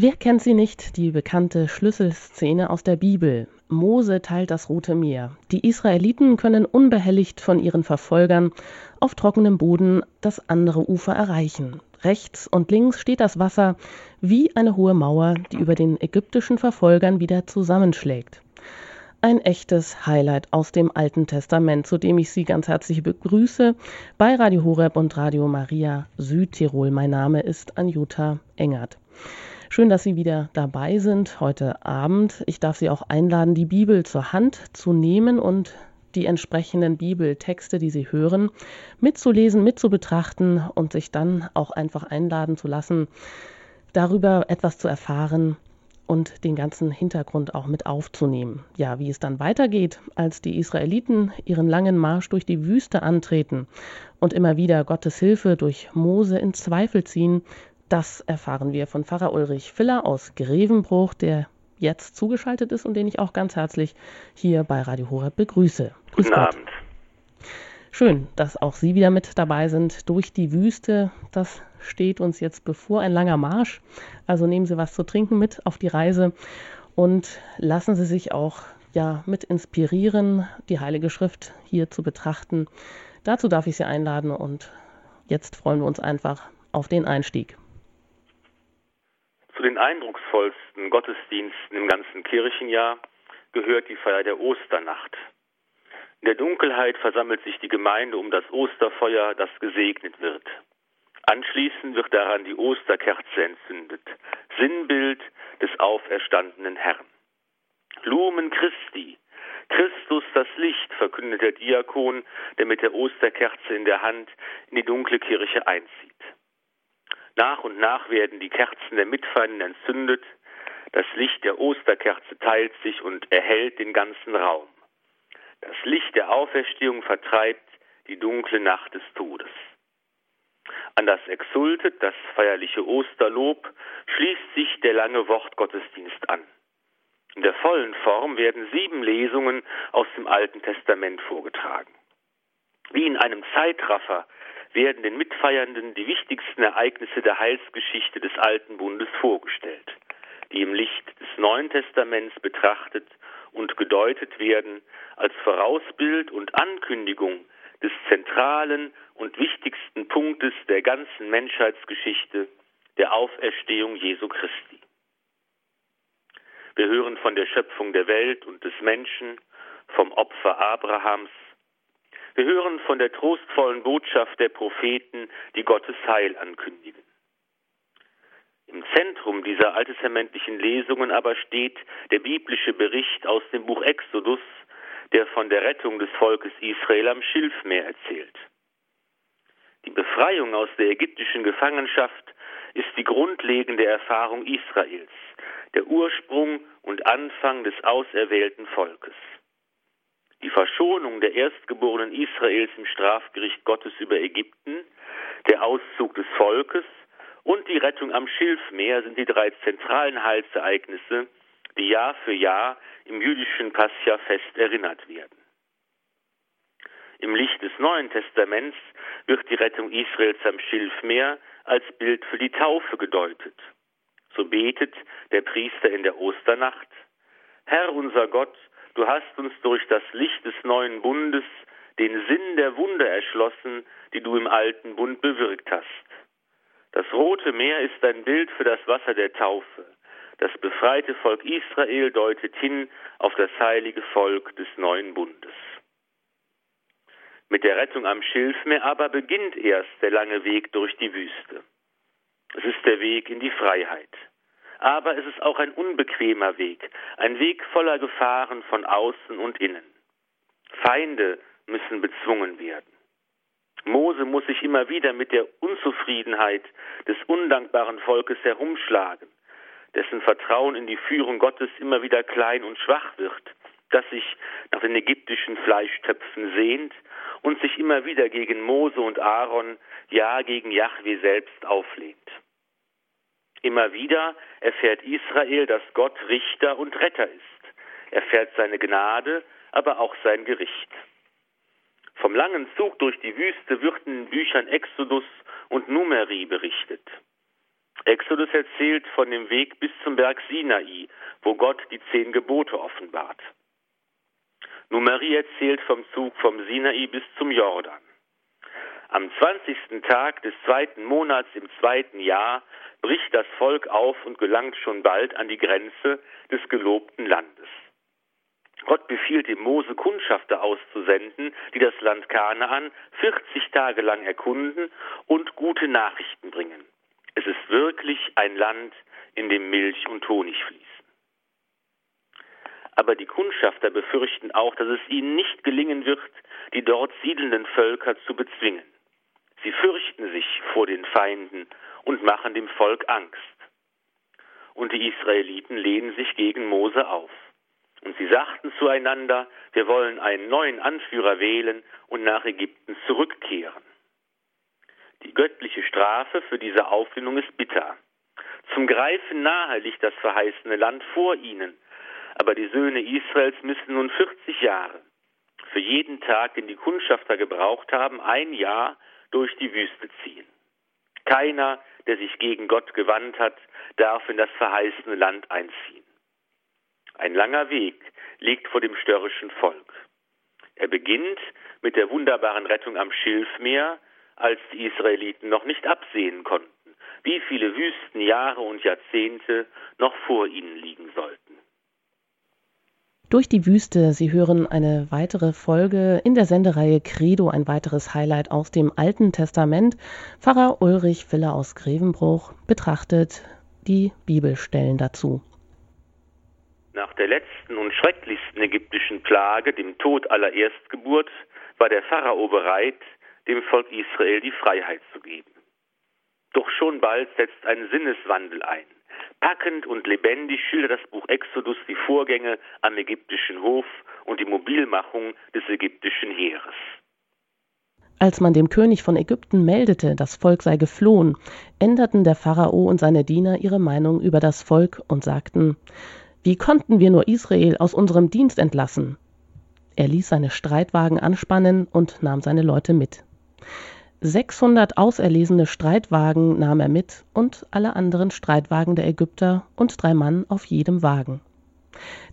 Wer kennt sie nicht, die bekannte Schlüsselszene aus der Bibel? Mose teilt das Rote Meer. Die Israeliten können unbehelligt von ihren Verfolgern auf trockenem Boden das andere Ufer erreichen. Rechts und links steht das Wasser wie eine hohe Mauer, die über den ägyptischen Verfolgern wieder zusammenschlägt. Ein echtes Highlight aus dem Alten Testament, zu dem ich Sie ganz herzlich begrüße bei Radio Horeb und Radio Maria Südtirol. Mein Name ist Anjuta Engert. Schön, dass Sie wieder dabei sind heute Abend. Ich darf Sie auch einladen, die Bibel zur Hand zu nehmen und die entsprechenden Bibeltexte, die Sie hören, mitzulesen, mitzubetrachten und sich dann auch einfach einladen zu lassen, darüber etwas zu erfahren und den ganzen Hintergrund auch mit aufzunehmen. Ja, wie es dann weitergeht, als die Israeliten ihren langen Marsch durch die Wüste antreten und immer wieder Gottes Hilfe durch Mose in Zweifel ziehen, das erfahren wir von Pfarrer Ulrich Filler aus Grevenbruch, der jetzt zugeschaltet ist und den ich auch ganz herzlich hier bei Radio Horeb begrüße. Grüß Guten Gott. Abend. Schön, dass auch Sie wieder mit dabei sind durch die Wüste. Das steht uns jetzt bevor, ein langer Marsch. Also nehmen Sie was zu trinken mit auf die Reise und lassen Sie sich auch ja mit inspirieren, die Heilige Schrift hier zu betrachten. Dazu darf ich Sie einladen und jetzt freuen wir uns einfach auf den Einstieg. Zu den eindrucksvollsten Gottesdiensten im ganzen Kirchenjahr gehört die Feier der Osternacht. In der Dunkelheit versammelt sich die Gemeinde um das Osterfeuer, das gesegnet wird. Anschließend wird daran die Osterkerze entzündet, Sinnbild des auferstandenen Herrn. Lumen Christi, Christus das Licht, verkündet der Diakon, der mit der Osterkerze in der Hand in die dunkle Kirche einzieht. Nach und nach werden die Kerzen der Mitfeinden entzündet, das Licht der Osterkerze teilt sich und erhellt den ganzen Raum. Das Licht der Auferstehung vertreibt die dunkle Nacht des Todes. An das Exultet, das feierliche Osterlob, schließt sich der lange Wortgottesdienst an. In der vollen Form werden sieben Lesungen aus dem Alten Testament vorgetragen. Wie in einem Zeitraffer werden den Mitfeiernden die wichtigsten Ereignisse der Heilsgeschichte des Alten Bundes vorgestellt, die im Licht des Neuen Testaments betrachtet und gedeutet werden als Vorausbild und Ankündigung des zentralen und wichtigsten Punktes der ganzen Menschheitsgeschichte, der Auferstehung Jesu Christi. Wir hören von der Schöpfung der Welt und des Menschen, vom Opfer Abrahams, wir hören von der trostvollen Botschaft der Propheten, die Gottes Heil ankündigen. Im Zentrum dieser alttestamentlichen Lesungen aber steht der biblische Bericht aus dem Buch Exodus, der von der Rettung des Volkes Israel am Schilfmeer erzählt. Die Befreiung aus der ägyptischen Gefangenschaft ist die grundlegende Erfahrung Israels, der Ursprung und Anfang des auserwählten Volkes die Verschonung der Erstgeborenen Israels im Strafgericht Gottes über Ägypten, der Auszug des Volkes und die Rettung am Schilfmeer sind die drei zentralen Heilsereignisse, die Jahr für Jahr im jüdischen Pascha-Fest erinnert werden. Im Licht des Neuen Testaments wird die Rettung Israels am Schilfmeer als Bild für die Taufe gedeutet. So betet der Priester in der Osternacht, Herr unser Gott, Du hast uns durch das Licht des neuen Bundes den Sinn der Wunder erschlossen, die du im alten Bund bewirkt hast. Das Rote Meer ist ein Bild für das Wasser der Taufe. Das befreite Volk Israel deutet hin auf das heilige Volk des neuen Bundes. Mit der Rettung am Schilfmeer aber beginnt erst der lange Weg durch die Wüste. Es ist der Weg in die Freiheit aber es ist auch ein unbequemer Weg, ein Weg voller Gefahren von außen und innen. Feinde müssen bezwungen werden. Mose muss sich immer wieder mit der Unzufriedenheit des undankbaren Volkes herumschlagen, dessen Vertrauen in die Führung Gottes immer wieder klein und schwach wird, das sich nach den ägyptischen Fleischtöpfen sehnt und sich immer wieder gegen Mose und Aaron, ja gegen Jahwe selbst auflehnt. Immer wieder erfährt Israel, dass Gott Richter und Retter ist. Er erfährt seine Gnade, aber auch sein Gericht. Vom langen Zug durch die Wüste wird in den Büchern Exodus und Numeri berichtet. Exodus erzählt von dem Weg bis zum Berg Sinai, wo Gott die zehn Gebote offenbart. Numeri erzählt vom Zug vom Sinai bis zum Jordan. Am 20. Tag des zweiten Monats im zweiten Jahr bricht das Volk auf und gelangt schon bald an die Grenze des gelobten Landes. Gott befiehlt dem Mose Kundschafter auszusenden, die das Land Kanaan 40 Tage lang erkunden und gute Nachrichten bringen. Es ist wirklich ein Land, in dem Milch und Honig fließen. Aber die Kundschafter befürchten auch, dass es ihnen nicht gelingen wird, die dort siedelnden Völker zu bezwingen. Sie fürchten sich vor den Feinden und machen dem Volk Angst. Und die Israeliten lehnen sich gegen Mose auf. Und sie sagten zueinander, wir wollen einen neuen Anführer wählen und nach Ägypten zurückkehren. Die göttliche Strafe für diese Auflehnung ist bitter. Zum Greifen nahe liegt das verheißene Land vor ihnen, aber die Söhne Israels müssen nun 40 Jahre, für jeden Tag, den die Kundschafter gebraucht haben, ein Jahr durch die Wüste ziehen. Keiner, der sich gegen Gott gewandt hat, darf in das verheißene Land einziehen. Ein langer Weg liegt vor dem störrischen Volk. Er beginnt mit der wunderbaren Rettung am Schilfmeer, als die Israeliten noch nicht absehen konnten, wie viele Wüstenjahre und Jahrzehnte noch vor ihnen liegen sollten. Durch die Wüste. Sie hören eine weitere Folge in der Sendereihe Credo, ein weiteres Highlight aus dem Alten Testament. Pfarrer Ulrich Filler aus Grevenbruch betrachtet die Bibelstellen dazu. Nach der letzten und schrecklichsten ägyptischen Plage, dem Tod aller Erstgeburt, war der Pharao bereit, dem Volk Israel die Freiheit zu geben. Doch schon bald setzt ein Sinneswandel ein. Packend und lebendig schildert das Buch Exodus die Vorgänge am ägyptischen Hof und die Mobilmachung des ägyptischen Heeres. Als man dem König von Ägypten meldete, das Volk sei geflohen, änderten der Pharao und seine Diener ihre Meinung über das Volk und sagten, wie konnten wir nur Israel aus unserem Dienst entlassen? Er ließ seine Streitwagen anspannen und nahm seine Leute mit. 600 auserlesene Streitwagen nahm er mit und alle anderen Streitwagen der Ägypter und drei Mann auf jedem Wagen.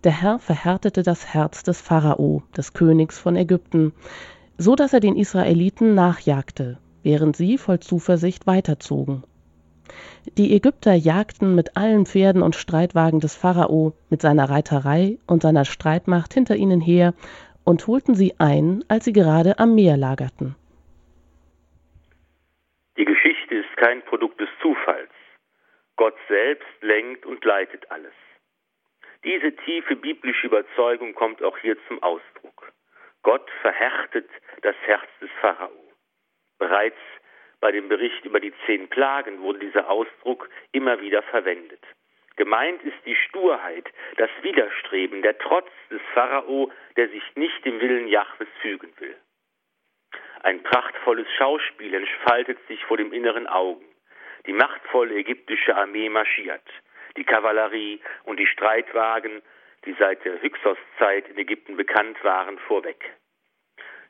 Der Herr verhärtete das Herz des Pharao, des Königs von Ägypten, so dass er den Israeliten nachjagte, während sie voll Zuversicht weiterzogen. Die Ägypter jagten mit allen Pferden und Streitwagen des Pharao, mit seiner Reiterei und seiner Streitmacht hinter ihnen her und holten sie ein, als sie gerade am Meer lagerten. Die Geschichte ist kein Produkt des Zufalls. Gott selbst lenkt und leitet alles. Diese tiefe biblische Überzeugung kommt auch hier zum Ausdruck. Gott verhärtet das Herz des Pharao. Bereits bei dem Bericht über die zehn Plagen wurde dieser Ausdruck immer wieder verwendet. Gemeint ist die Sturheit, das Widerstreben, der Trotz des Pharao, der sich nicht dem Willen Jahwes fügen will. Ein prachtvolles Schauspiel entfaltet sich vor dem inneren Augen. Die machtvolle ägyptische Armee marschiert, die Kavallerie und die Streitwagen, die seit der Hyksos-Zeit in Ägypten bekannt waren, vorweg.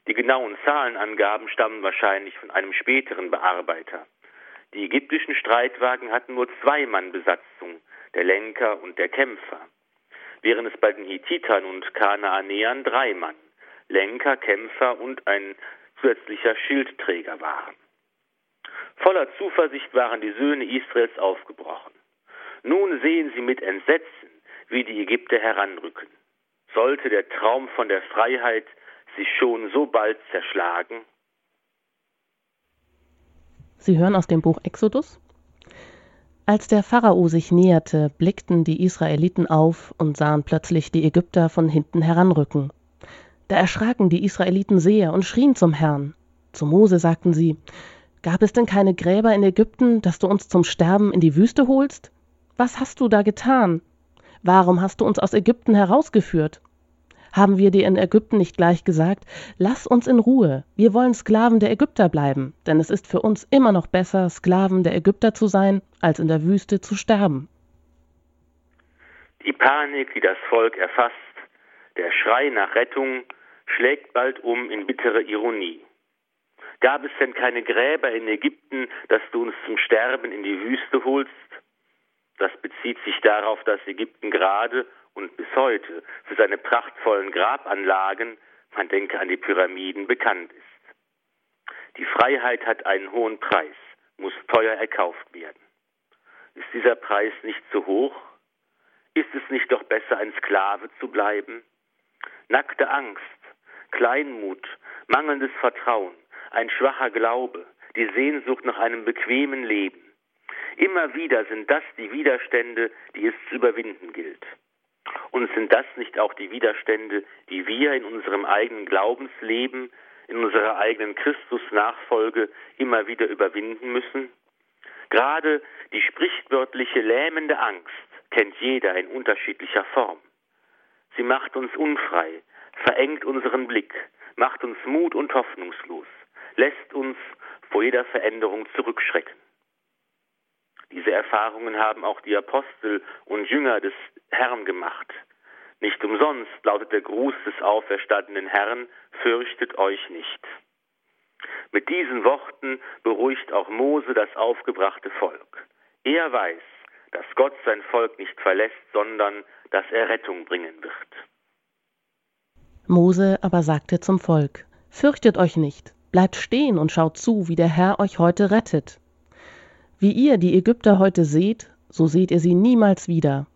Die genauen Zahlenangaben stammen wahrscheinlich von einem späteren Bearbeiter. Die ägyptischen Streitwagen hatten nur zwei Mann Besatzung, der Lenker und der Kämpfer, während es bei den Hittitern und Kanaanäern drei Mann, Lenker, Kämpfer und ein zusätzlicher Schildträger waren. Voller Zuversicht waren die Söhne Israels aufgebrochen. Nun sehen sie mit Entsetzen, wie die Ägypter heranrücken. Sollte der Traum von der Freiheit sich schon so bald zerschlagen? Sie hören aus dem Buch Exodus. Als der Pharao sich näherte, blickten die Israeliten auf und sahen plötzlich die Ägypter von hinten heranrücken. Da erschraken die Israeliten sehr und schrien zum Herrn. Zu Mose sagten sie, Gab es denn keine Gräber in Ägypten, dass du uns zum Sterben in die Wüste holst? Was hast du da getan? Warum hast du uns aus Ägypten herausgeführt? Haben wir dir in Ägypten nicht gleich gesagt, lass uns in Ruhe, wir wollen Sklaven der Ägypter bleiben, denn es ist für uns immer noch besser, Sklaven der Ägypter zu sein, als in der Wüste zu sterben. Die Panik, die das Volk erfasst, der Schrei nach Rettung schlägt bald um in bittere Ironie. Gab es denn keine Gräber in Ägypten, dass du uns zum Sterben in die Wüste holst? Das bezieht sich darauf, dass Ägypten gerade und bis heute für seine prachtvollen Grabanlagen, man denke an die Pyramiden, bekannt ist. Die Freiheit hat einen hohen Preis, muss teuer erkauft werden. Ist dieser Preis nicht zu hoch? Ist es nicht doch besser, ein Sklave zu bleiben? Nackte Angst, Kleinmut, mangelndes Vertrauen, ein schwacher Glaube, die Sehnsucht nach einem bequemen Leben. Immer wieder sind das die Widerstände, die es zu überwinden gilt. Und sind das nicht auch die Widerstände, die wir in unserem eigenen Glaubensleben, in unserer eigenen Christusnachfolge immer wieder überwinden müssen? Gerade die sprichwörtliche lähmende Angst kennt jeder in unterschiedlicher Form. Sie macht uns unfrei, verengt unseren Blick, macht uns mut und hoffnungslos, lässt uns vor jeder Veränderung zurückschrecken. Diese Erfahrungen haben auch die Apostel und Jünger des Herrn gemacht. Nicht umsonst lautet der Gruß des auferstandenen Herrn, fürchtet euch nicht. Mit diesen Worten beruhigt auch Mose das aufgebrachte Volk. Er weiß, dass Gott sein Volk nicht verlässt, sondern dass er Rettung bringen wird. Mose aber sagte zum Volk, Fürchtet euch nicht, bleibt stehen und schaut zu, wie der Herr euch heute rettet. Wie ihr die Ägypter heute seht, so seht ihr sie niemals wieder.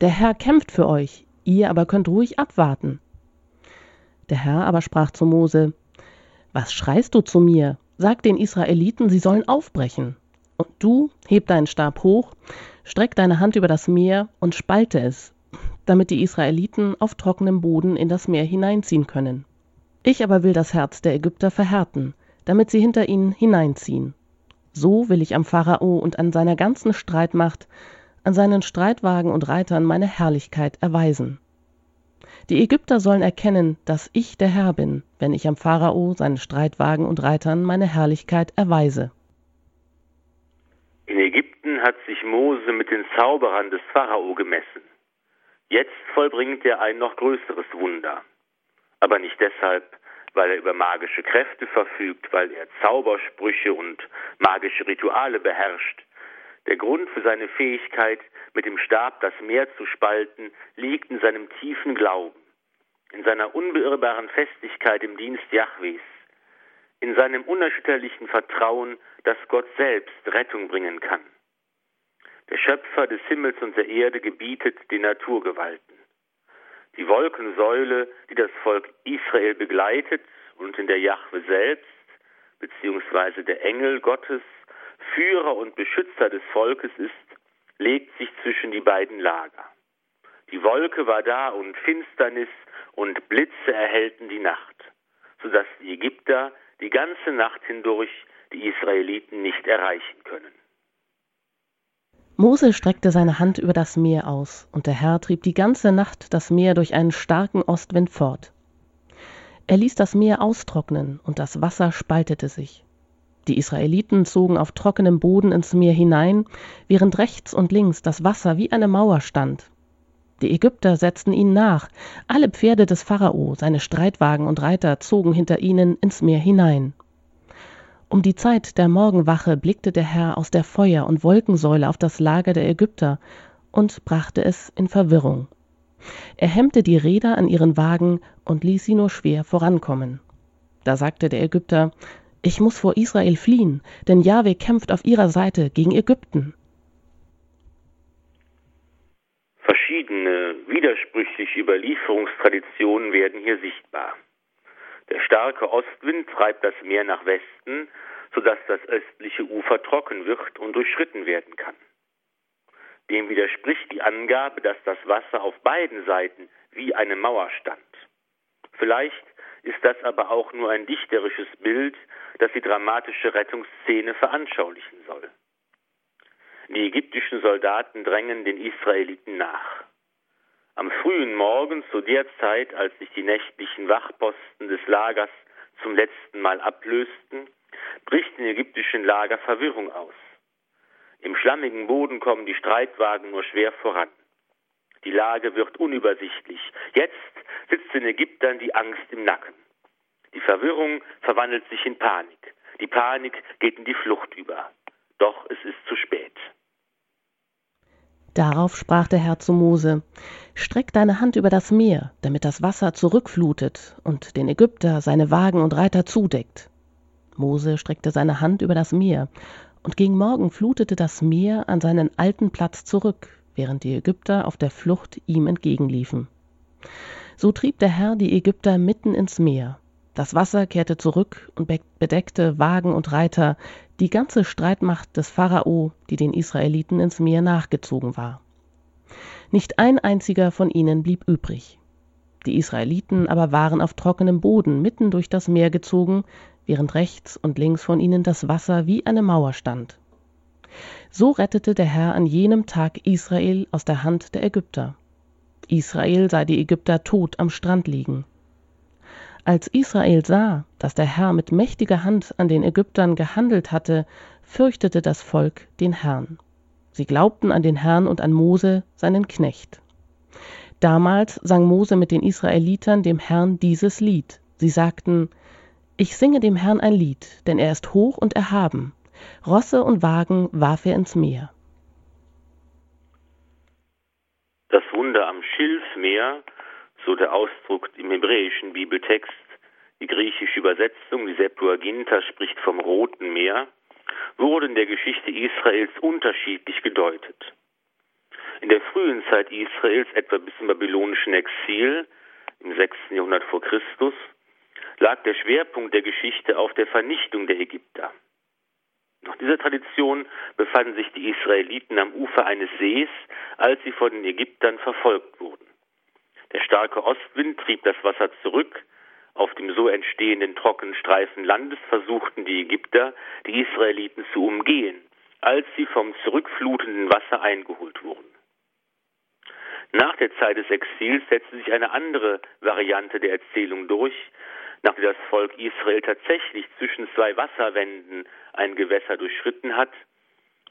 Der Herr kämpft für euch, ihr aber könnt ruhig abwarten. Der Herr aber sprach zu Mose, Was schreist du zu mir? Sag den Israeliten, sie sollen aufbrechen. Und du heb deinen Stab hoch, streck deine Hand über das Meer und spalte es, damit die Israeliten auf trockenem Boden in das Meer hineinziehen können. Ich aber will das Herz der Ägypter verhärten, damit sie hinter ihnen hineinziehen. So will ich am Pharao und an seiner ganzen Streitmacht, an seinen Streitwagen und Reitern meine Herrlichkeit erweisen. Die Ägypter sollen erkennen, dass ich der Herr bin, wenn ich am Pharao, seinen Streitwagen und Reitern meine Herrlichkeit erweise. In Ägypten hat sich Mose mit den Zauberern des Pharao gemessen. Jetzt vollbringt er ein noch größeres Wunder. Aber nicht deshalb, weil er über magische Kräfte verfügt, weil er Zaubersprüche und magische Rituale beherrscht. Der Grund für seine Fähigkeit, mit dem Stab das Meer zu spalten, liegt in seinem tiefen Glauben, in seiner unbeirrbaren Festigkeit im Dienst Jahwes, in seinem unerschütterlichen Vertrauen, dass Gott selbst Rettung bringen kann. Der Schöpfer des Himmels und der Erde gebietet die Naturgewalten. Die Wolkensäule, die das Volk Israel begleitet und in der Jahwe selbst, beziehungsweise der Engel Gottes, Führer und Beschützer des Volkes ist, legt sich zwischen die beiden Lager. Die Wolke war da und Finsternis und Blitze erhellten die Nacht, sodass die Ägypter die ganze Nacht hindurch die Israeliten nicht erreichen können. Mose streckte seine Hand über das Meer aus, und der Herr trieb die ganze Nacht das Meer durch einen starken Ostwind fort. Er ließ das Meer austrocknen, und das Wasser spaltete sich. Die Israeliten zogen auf trockenem Boden ins Meer hinein, während rechts und links das Wasser wie eine Mauer stand. Die Ägypter setzten ihnen nach, alle Pferde des Pharao, seine Streitwagen und Reiter zogen hinter ihnen ins Meer hinein. Um die Zeit der Morgenwache blickte der Herr aus der Feuer- und Wolkensäule auf das Lager der Ägypter und brachte es in Verwirrung. Er hemmte die Räder an ihren Wagen und ließ sie nur schwer vorankommen. Da sagte der Ägypter, ich muss vor Israel fliehen, denn Jahwe kämpft auf ihrer Seite gegen Ägypten. Verschiedene widersprüchliche Überlieferungstraditionen werden hier sichtbar. Der starke Ostwind treibt das Meer nach Westen, sodass das östliche Ufer trocken wird und durchschritten werden kann. Dem widerspricht die Angabe, dass das Wasser auf beiden Seiten wie eine Mauer stand. Vielleicht ist das aber auch nur ein dichterisches Bild, das die dramatische Rettungsszene veranschaulichen soll. Die ägyptischen Soldaten drängen den Israeliten nach. Am frühen Morgen, zu der Zeit, als sich die nächtlichen Wachposten des Lagers zum letzten Mal ablösten, bricht im ägyptischen Lager Verwirrung aus. Im schlammigen Boden kommen die Streitwagen nur schwer voran. Die Lage wird unübersichtlich. Jetzt sitzt den Ägyptern die Angst im Nacken. Die Verwirrung verwandelt sich in Panik. Die Panik geht in die Flucht über. Doch es ist zu spät. Darauf sprach der Herr zu Mose, Streck deine Hand über das Meer, damit das Wasser zurückflutet und den Ägypter seine Wagen und Reiter zudeckt. Mose streckte seine Hand über das Meer, und gegen Morgen flutete das Meer an seinen alten Platz zurück, während die Ägypter auf der Flucht ihm entgegenliefen. So trieb der Herr die Ägypter mitten ins Meer. Das Wasser kehrte zurück und bedeckte Wagen und Reiter, die ganze Streitmacht des Pharao, die den Israeliten ins Meer nachgezogen war. Nicht ein einziger von ihnen blieb übrig. Die Israeliten aber waren auf trockenem Boden mitten durch das Meer gezogen, während rechts und links von ihnen das Wasser wie eine Mauer stand. So rettete der Herr an jenem Tag Israel aus der Hand der Ägypter. Israel sah die Ägypter tot am Strand liegen. Als Israel sah, dass der Herr mit mächtiger Hand an den Ägyptern gehandelt hatte, fürchtete das Volk den Herrn. Sie glaubten an den Herrn und an Mose, seinen Knecht. Damals sang Mose mit den Israelitern dem Herrn dieses Lied. Sie sagten, Ich singe dem Herrn ein Lied, denn er ist hoch und erhaben. Rosse und Wagen warf er ins Meer. Das Wunder am Schilfmeer so der Ausdruck im hebräischen Bibeltext. Die griechische Übersetzung, die Septuaginta, spricht vom Roten Meer, wurde in der Geschichte Israels unterschiedlich gedeutet. In der frühen Zeit Israels, etwa bis zum babylonischen Exil im 6. Jahrhundert vor Christus, lag der Schwerpunkt der Geschichte auf der Vernichtung der Ägypter. Nach dieser Tradition befanden sich die Israeliten am Ufer eines Sees, als sie von den Ägyptern verfolgt wurden. Der starke Ostwind trieb das Wasser zurück. Auf dem so entstehenden trockenen Streifen Landes versuchten die Ägypter, die Israeliten zu umgehen, als sie vom zurückflutenden Wasser eingeholt wurden. Nach der Zeit des Exils setzte sich eine andere Variante der Erzählung durch, nach der das Volk Israel tatsächlich zwischen zwei Wasserwänden ein Gewässer durchschritten hat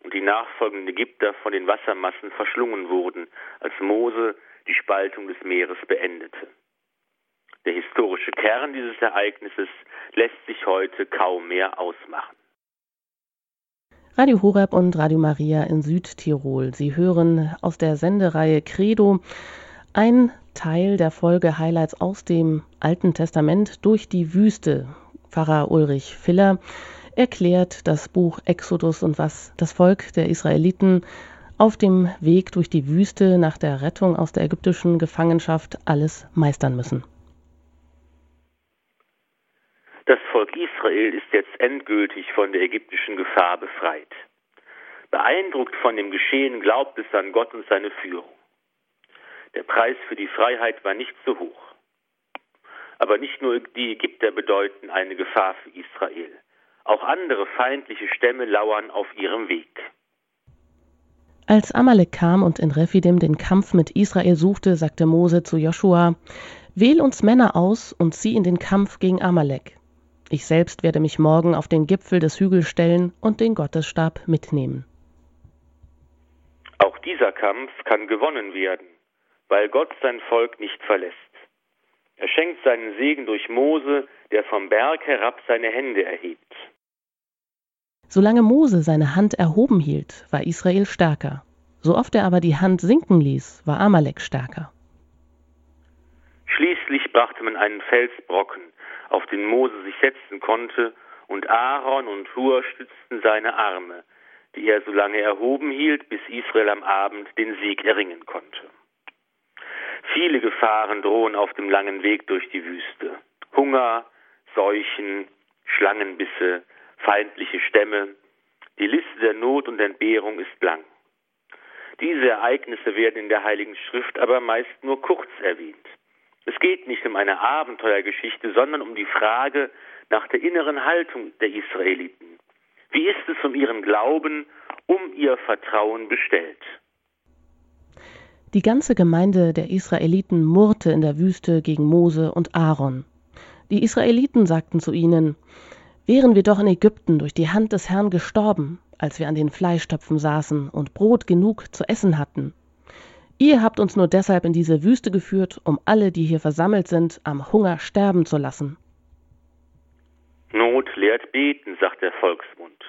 und die nachfolgenden Ägypter von den Wassermassen verschlungen wurden, als Mose die Spaltung des Meeres beendete. Der historische Kern dieses Ereignisses lässt sich heute kaum mehr ausmachen. Radio Horeb und Radio Maria in Südtirol. Sie hören aus der Sendereihe Credo ein Teil der Folge Highlights aus dem Alten Testament durch die Wüste. Pfarrer Ulrich Filler erklärt das Buch Exodus und was das Volk der Israeliten auf dem Weg durch die Wüste nach der Rettung aus der ägyptischen Gefangenschaft alles meistern müssen. Das Volk Israel ist jetzt endgültig von der ägyptischen Gefahr befreit. Beeindruckt von dem Geschehen glaubt es an Gott und seine Führung. Der Preis für die Freiheit war nicht so hoch. Aber nicht nur die Ägypter bedeuten eine Gefahr für Israel. Auch andere feindliche Stämme lauern auf ihrem Weg. Als Amalek kam und in Rephidim den Kampf mit Israel suchte, sagte Mose zu Joshua: Wähl uns Männer aus und zieh in den Kampf gegen Amalek. Ich selbst werde mich morgen auf den Gipfel des Hügels stellen und den Gottesstab mitnehmen. Auch dieser Kampf kann gewonnen werden, weil Gott sein Volk nicht verlässt. Er schenkt seinen Segen durch Mose, der vom Berg herab seine Hände erhebt. Solange Mose seine Hand erhoben hielt, war Israel stärker. So oft er aber die Hand sinken ließ, war Amalek stärker. Schließlich brachte man einen Felsbrocken, auf den Mose sich setzen konnte, und Aaron und Hur stützten seine Arme, die er so lange erhoben hielt, bis Israel am Abend den Sieg erringen konnte. Viele Gefahren drohen auf dem langen Weg durch die Wüste. Hunger, Seuchen, Schlangenbisse, feindliche Stämme. Die Liste der Not und Entbehrung ist lang. Diese Ereignisse werden in der Heiligen Schrift aber meist nur kurz erwähnt. Es geht nicht um eine Abenteuergeschichte, sondern um die Frage nach der inneren Haltung der Israeliten. Wie ist es um ihren Glauben, um ihr Vertrauen bestellt? Die ganze Gemeinde der Israeliten murrte in der Wüste gegen Mose und Aaron. Die Israeliten sagten zu ihnen, Wären wir doch in Ägypten durch die Hand des Herrn gestorben, als wir an den Fleischtöpfen saßen und Brot genug zu essen hatten. Ihr habt uns nur deshalb in diese Wüste geführt, um alle, die hier versammelt sind, am Hunger sterben zu lassen. Not lehrt beten, sagt der Volksmund.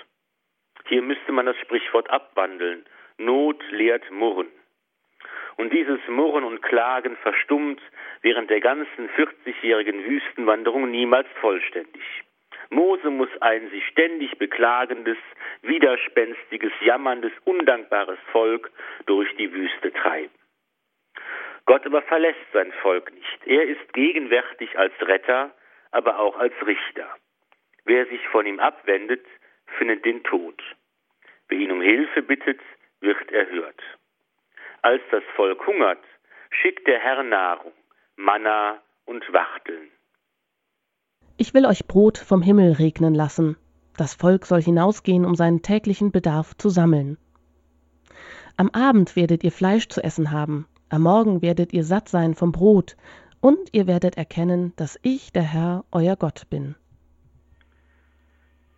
Hier müsste man das Sprichwort abwandeln. Not lehrt murren. Und dieses Murren und Klagen verstummt während der ganzen 40-jährigen Wüstenwanderung niemals vollständig. Mose muss ein sich ständig beklagendes, widerspenstiges, jammerndes, undankbares Volk durch die Wüste treiben. Gott aber verlässt sein Volk nicht. Er ist gegenwärtig als Retter, aber auch als Richter. Wer sich von ihm abwendet, findet den Tod. Wer ihn um Hilfe bittet, wird erhört. Als das Volk hungert, schickt der Herr Nahrung, Manna und Wachteln. Ich will euch Brot vom Himmel regnen lassen. Das Volk soll hinausgehen, um seinen täglichen Bedarf zu sammeln. Am Abend werdet ihr Fleisch zu essen haben, am Morgen werdet ihr satt sein vom Brot, und ihr werdet erkennen, dass ich der Herr, euer Gott bin.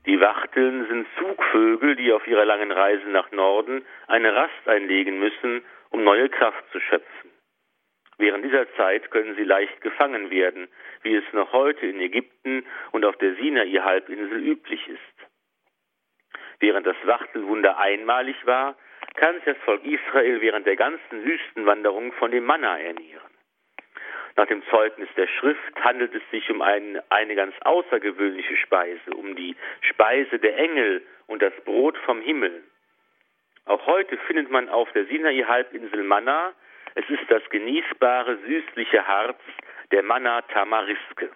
Die Wachteln sind Zugvögel, die auf ihrer langen Reise nach Norden eine Rast einlegen müssen, um neue Kraft zu schöpfen. Während dieser Zeit können sie leicht gefangen werden, wie es noch heute in Ägypten und auf der Sinai-Halbinsel üblich ist. Während das Wachtelwunder einmalig war, kann sich das Volk Israel während der ganzen Wüstenwanderung von dem Manna ernähren. Nach dem Zeugnis der Schrift handelt es sich um ein, eine ganz außergewöhnliche Speise, um die Speise der Engel und das Brot vom Himmel. Auch heute findet man auf der Sinai-Halbinsel Manna, es ist das genießbare, süßliche Harz der Manna Tamariske.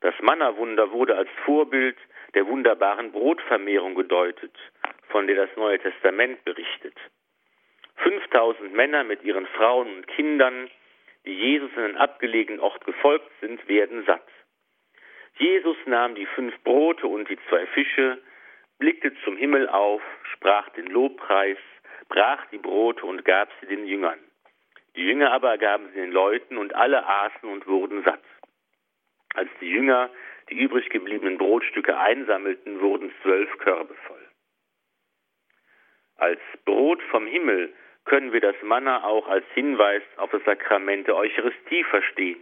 Das Manna-Wunder wurde als Vorbild der wunderbaren Brotvermehrung gedeutet, von der das Neue Testament berichtet. 5000 Männer mit ihren Frauen und Kindern, die Jesus in einen abgelegenen Ort gefolgt sind, werden satt. Jesus nahm die fünf Brote und die zwei Fische, blickte zum Himmel auf, sprach den Lobpreis, brach die Brote und gab sie den Jüngern. Die Jünger aber gaben sie den Leuten und alle aßen und wurden satt. Als die Jünger die übrig gebliebenen Brotstücke einsammelten, wurden zwölf Körbe voll. Als Brot vom Himmel können wir das Manna auch als Hinweis auf das Sakrament der Eucharistie verstehen,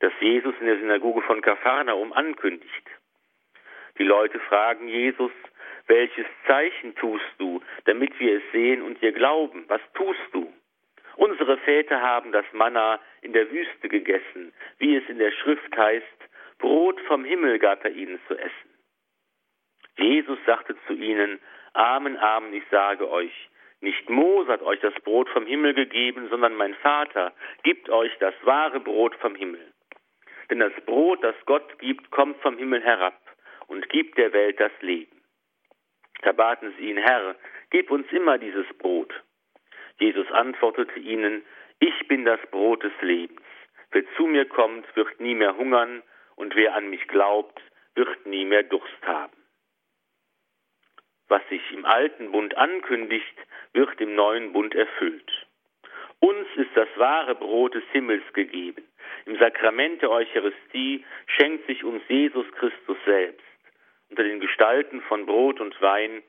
das Jesus in der Synagoge von Kapharnaum ankündigt. Die Leute fragen Jesus, welches Zeichen tust du, damit wir es sehen und dir glauben? Was tust du? Unsere Väter haben das Manna in der Wüste gegessen, wie es in der Schrift heißt, Brot vom Himmel gab er ihnen zu essen. Jesus sagte zu ihnen, Amen, Amen, ich sage euch, nicht Mose hat euch das Brot vom Himmel gegeben, sondern mein Vater gibt euch das wahre Brot vom Himmel. Denn das Brot, das Gott gibt, kommt vom Himmel herab und gibt der Welt das Leben. Da baten sie ihn, Herr, gib uns immer dieses Brot. Jesus antwortete ihnen, ich bin das Brot des Lebens. Wer zu mir kommt, wird nie mehr hungern, und wer an mich glaubt, wird nie mehr Durst haben. Was sich im alten Bund ankündigt, wird im neuen Bund erfüllt. Uns ist das wahre Brot des Himmels gegeben. Im Sakrament der Eucharistie schenkt sich uns Jesus Christus selbst unter den Gestalten von Brot und Wein,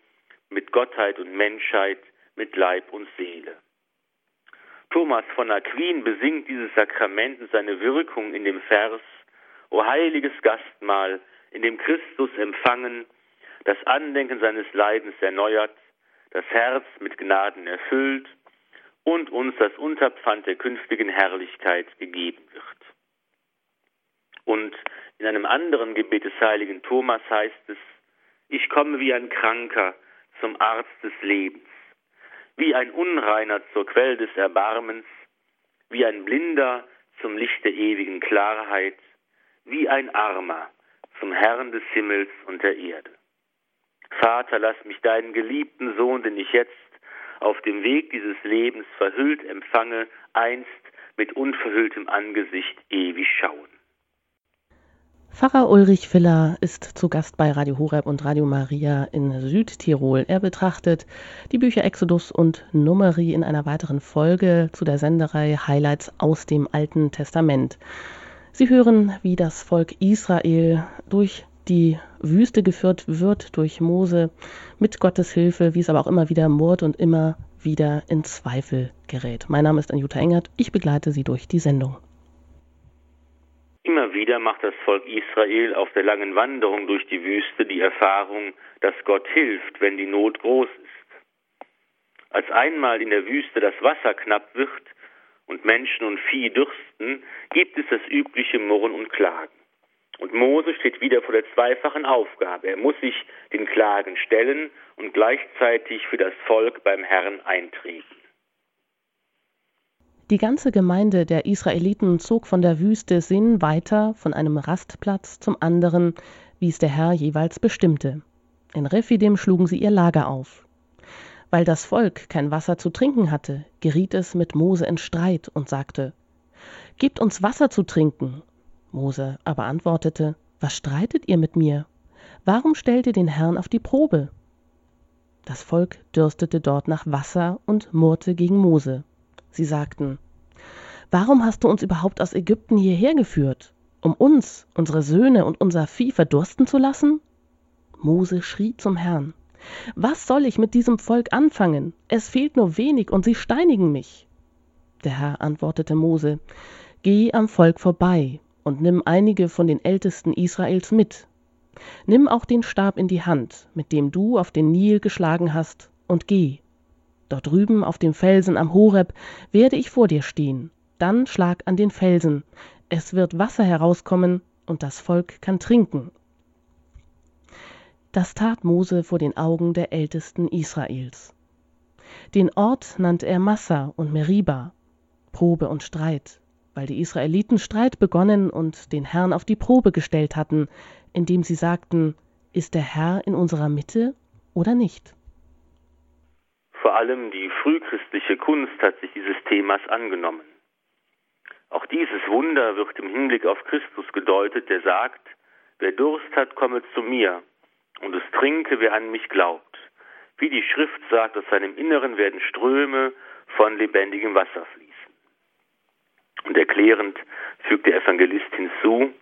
mit Gottheit und Menschheit, mit Leib und Seele. Thomas von Aquin besingt dieses Sakrament und seine Wirkung in dem Vers, O heiliges Gastmahl, in dem Christus empfangen, das Andenken seines Leidens erneuert, das Herz mit Gnaden erfüllt und uns das Unterpfand der künftigen Herrlichkeit gegeben wird. Und in einem anderen Gebet des heiligen Thomas heißt es, ich komme wie ein Kranker zum Arzt des Lebens, wie ein Unreiner zur Quelle des Erbarmens, wie ein Blinder zum Licht der ewigen Klarheit, wie ein Armer zum Herrn des Himmels und der Erde. Vater, lass mich deinen geliebten Sohn, den ich jetzt auf dem Weg dieses Lebens verhüllt empfange, einst mit unverhülltem Angesicht ewig schauen. Pfarrer Ulrich Filler ist zu Gast bei Radio Horeb und Radio Maria in Südtirol. Er betrachtet die Bücher Exodus und Numeri in einer weiteren Folge zu der Senderei Highlights aus dem Alten Testament. Sie hören, wie das Volk Israel durch die Wüste geführt wird, durch Mose, mit Gottes Hilfe, wie es aber auch immer wieder murrt und immer wieder in Zweifel gerät. Mein Name ist Anjuta Engert, ich begleite Sie durch die Sendung. Immer wieder macht das Volk Israel auf der langen Wanderung durch die Wüste die Erfahrung, dass Gott hilft, wenn die Not groß ist. Als einmal in der Wüste das Wasser knapp wird und Menschen und Vieh dürsten, gibt es das übliche Murren und Klagen. Und Mose steht wieder vor der zweifachen Aufgabe. Er muss sich den Klagen stellen und gleichzeitig für das Volk beim Herrn eintreten. Die ganze Gemeinde der Israeliten zog von der Wüste Sin weiter von einem Rastplatz zum anderen, wie es der Herr jeweils bestimmte. In Rephidim schlugen sie ihr Lager auf. Weil das Volk kein Wasser zu trinken hatte, geriet es mit Mose in Streit und sagte: Gebt uns Wasser zu trinken. Mose aber antwortete: Was streitet ihr mit mir? Warum stellt ihr den Herrn auf die Probe? Das Volk dürstete dort nach Wasser und murrte gegen Mose. Sie sagten, Warum hast du uns überhaupt aus Ägypten hierher geführt? Um uns, unsere Söhne und unser Vieh verdursten zu lassen? Mose schrie zum Herrn. Was soll ich mit diesem Volk anfangen? Es fehlt nur wenig und sie steinigen mich. Der Herr antwortete Mose, Geh am Volk vorbei und nimm einige von den Ältesten Israels mit. Nimm auch den Stab in die Hand, mit dem du auf den Nil geschlagen hast, und geh. Dort drüben auf dem Felsen am Horeb werde ich vor dir stehen. Dann schlag an den Felsen. Es wird Wasser herauskommen, und das Volk kann trinken. Das tat Mose vor den Augen der Ältesten Israels. Den Ort nannte er Massa und Meriba, Probe und Streit, weil die Israeliten Streit begonnen und den Herrn auf die Probe gestellt hatten, indem sie sagten, ist der Herr in unserer Mitte oder nicht? Vor allem die frühchristliche Kunst hat sich dieses Themas angenommen. Auch dieses Wunder wird im Hinblick auf Christus gedeutet, der sagt, wer Durst hat, komme zu mir, und es trinke, wer an mich glaubt. Wie die Schrift sagt, aus seinem Inneren werden Ströme von lebendigem Wasser fließen. Und erklärend fügt der Evangelist hinzu,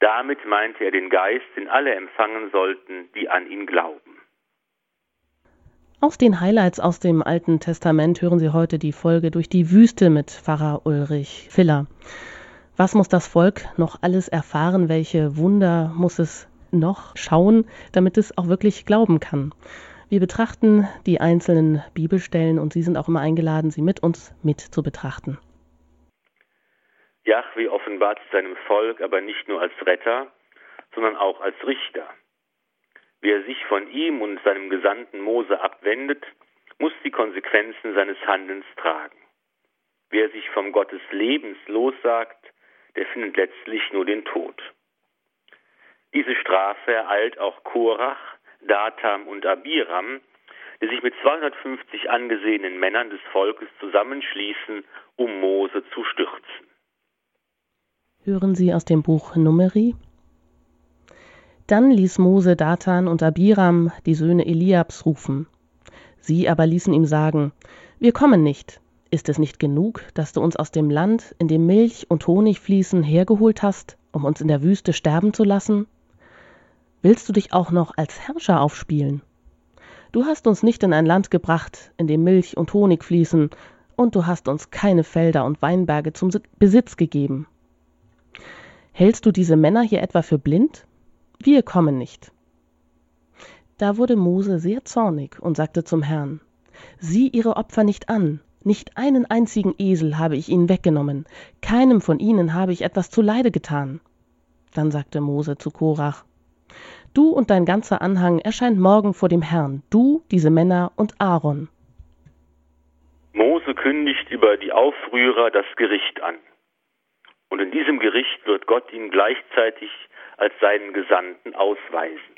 damit meinte er den Geist, den alle empfangen sollten, die an ihn glauben. Aus den Highlights aus dem Alten Testament hören Sie heute die Folge durch die Wüste mit Pfarrer Ulrich Filler. Was muss das Volk noch alles erfahren? Welche Wunder muss es noch schauen, damit es auch wirklich glauben kann? Wir betrachten die einzelnen Bibelstellen und Sie sind auch immer eingeladen, sie mit uns mit zu betrachten. Jahwe offenbart seinem Volk aber nicht nur als Retter, sondern auch als Richter. Wer sich von ihm und seinem Gesandten Mose abwendet, muss die Konsequenzen seines Handelns tragen. Wer sich vom Gott des Lebens lossagt, der findet letztlich nur den Tod. Diese Strafe ereilt auch Korach, Datam und Abiram, die sich mit 250 angesehenen Männern des Volkes zusammenschließen, um Mose zu stürzen. Hören Sie aus dem Buch Numeri, dann ließ Mose Dathan und Abiram, die Söhne Eliabs, rufen. Sie aber ließen ihm sagen, Wir kommen nicht. Ist es nicht genug, dass du uns aus dem Land, in dem Milch und Honig fließen, hergeholt hast, um uns in der Wüste sterben zu lassen? Willst du dich auch noch als Herrscher aufspielen? Du hast uns nicht in ein Land gebracht, in dem Milch und Honig fließen, und du hast uns keine Felder und Weinberge zum Besitz gegeben. Hältst du diese Männer hier etwa für blind? Wir kommen nicht. Da wurde Mose sehr zornig und sagte zum Herrn, Sieh ihre Opfer nicht an, nicht einen einzigen Esel habe ich ihnen weggenommen, keinem von ihnen habe ich etwas zuleide getan. Dann sagte Mose zu Korach, Du und dein ganzer Anhang erscheint morgen vor dem Herrn, du, diese Männer und Aaron. Mose kündigt über die Aufrührer das Gericht an. Und in diesem Gericht wird Gott ihn gleichzeitig als seinen Gesandten ausweisen.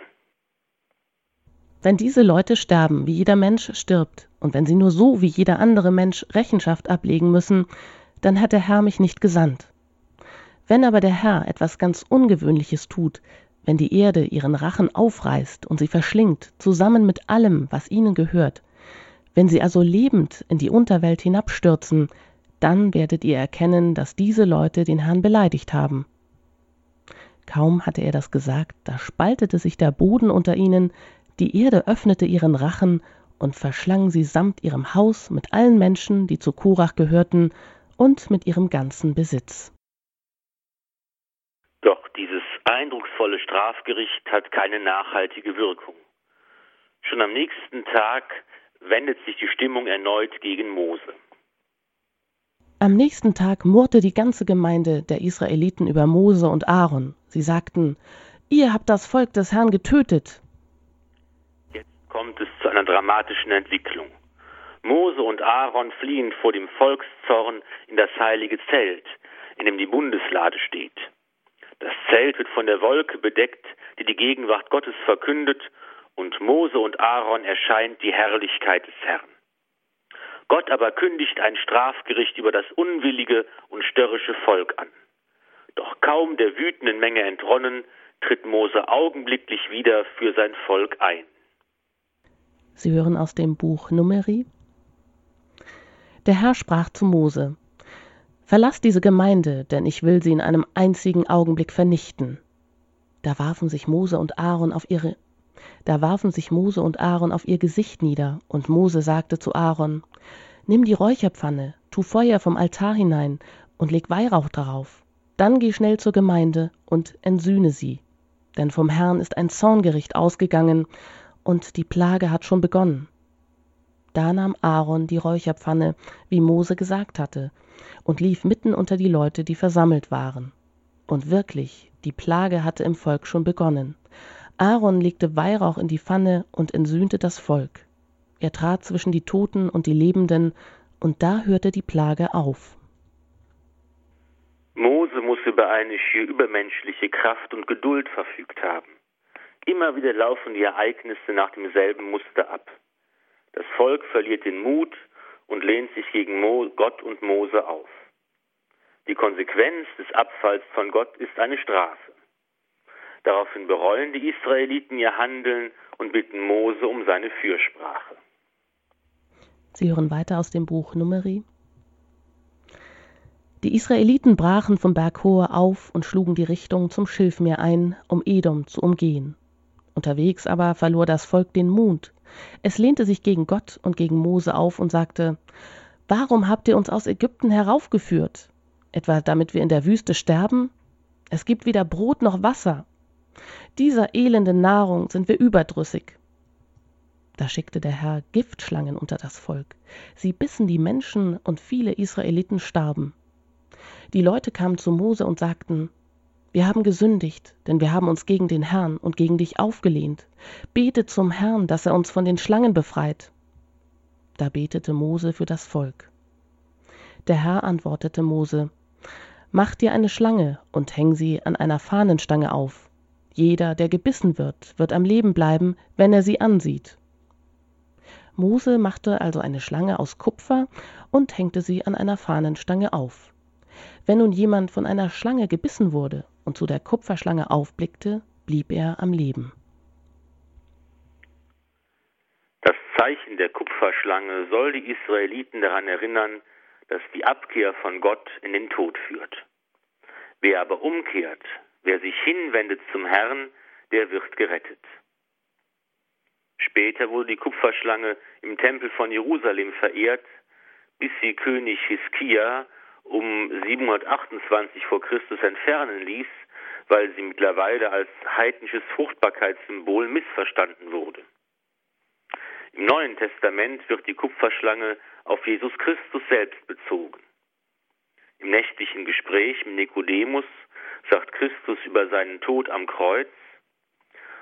Wenn diese Leute sterben, wie jeder Mensch stirbt, und wenn sie nur so wie jeder andere Mensch Rechenschaft ablegen müssen, dann hat der Herr mich nicht gesandt. Wenn aber der Herr etwas ganz Ungewöhnliches tut, wenn die Erde ihren Rachen aufreißt und sie verschlingt, zusammen mit allem, was ihnen gehört, wenn sie also lebend in die Unterwelt hinabstürzen, dann werdet ihr erkennen, dass diese Leute den Herrn beleidigt haben. Kaum hatte er das gesagt, da spaltete sich der Boden unter ihnen, die Erde öffnete ihren Rachen und verschlang sie samt ihrem Haus mit allen Menschen, die zu Korach gehörten, und mit ihrem ganzen Besitz. Doch dieses eindrucksvolle Strafgericht hat keine nachhaltige Wirkung. Schon am nächsten Tag wendet sich die Stimmung erneut gegen Mose. Am nächsten Tag murrte die ganze Gemeinde der Israeliten über Mose und Aaron. Sie sagten, ihr habt das Volk des Herrn getötet. Jetzt kommt es zu einer dramatischen Entwicklung. Mose und Aaron fliehen vor dem Volkszorn in das heilige Zelt, in dem die Bundeslade steht. Das Zelt wird von der Wolke bedeckt, die die Gegenwart Gottes verkündet, und Mose und Aaron erscheint die Herrlichkeit des Herrn. Gott aber kündigt ein Strafgericht über das unwillige und störrische Volk an. Doch kaum der wütenden Menge entronnen, tritt Mose augenblicklich wieder für sein Volk ein. Sie hören aus dem Buch Numeri. Der Herr sprach zu Mose: Verlass diese Gemeinde, denn ich will sie in einem einzigen Augenblick vernichten. Da warfen sich Mose und Aaron auf ihre da warfen sich Mose und Aaron auf ihr Gesicht nieder, und Mose sagte zu Aaron, Nimm die Räucherpfanne, tu Feuer vom Altar hinein und leg Weihrauch darauf. Dann geh schnell zur Gemeinde und entsühne sie. Denn vom Herrn ist ein Zorngericht ausgegangen, und die Plage hat schon begonnen. Da nahm Aaron die Räucherpfanne, wie Mose gesagt hatte, und lief mitten unter die Leute, die versammelt waren. Und wirklich, die Plage hatte im Volk schon begonnen. Aaron legte Weihrauch in die Pfanne und entsühnte das Volk. Er trat zwischen die Toten und die Lebenden, und da hörte die Plage auf. Mose muss über eine schier übermenschliche Kraft und Geduld verfügt haben. Immer wieder laufen die Ereignisse nach demselben Muster ab. Das Volk verliert den Mut und lehnt sich gegen Mo Gott und Mose auf. Die Konsequenz des Abfalls von Gott ist eine Strafe. Daraufhin bereuen die Israeliten ihr Handeln und bitten Mose um seine Fürsprache. Sie hören weiter aus dem Buch Numeri. Die Israeliten brachen vom Berg Hor auf und schlugen die Richtung zum Schilfmeer ein, um Edom zu umgehen. Unterwegs aber verlor das Volk den Mut. Es lehnte sich gegen Gott und gegen Mose auf und sagte, Warum habt ihr uns aus Ägypten heraufgeführt? Etwa damit wir in der Wüste sterben? Es gibt weder Brot noch Wasser dieser elenden Nahrung sind wir überdrüssig. Da schickte der Herr Giftschlangen unter das Volk. Sie bissen die Menschen und viele Israeliten starben. Die Leute kamen zu Mose und sagten, wir haben gesündigt, denn wir haben uns gegen den Herrn und gegen dich aufgelehnt. Bete zum Herrn, dass er uns von den Schlangen befreit. Da betete Mose für das Volk. Der Herr antwortete Mose, Mach dir eine Schlange und häng sie an einer Fahnenstange auf. Jeder, der gebissen wird, wird am Leben bleiben, wenn er sie ansieht. Mose machte also eine Schlange aus Kupfer und hängte sie an einer Fahnenstange auf. Wenn nun jemand von einer Schlange gebissen wurde und zu der Kupferschlange aufblickte, blieb er am Leben. Das Zeichen der Kupferschlange soll die Israeliten daran erinnern, dass die Abkehr von Gott in den Tod führt. Wer aber umkehrt, Wer sich hinwendet zum Herrn, der wird gerettet. Später wurde die Kupferschlange im Tempel von Jerusalem verehrt, bis sie König Hiskia um 728 vor Christus entfernen ließ, weil sie mittlerweile als heidnisches Fruchtbarkeitssymbol missverstanden wurde. Im Neuen Testament wird die Kupferschlange auf Jesus Christus selbst bezogen. Im nächtlichen Gespräch mit Nikodemus sagt Christus über seinen Tod am Kreuz.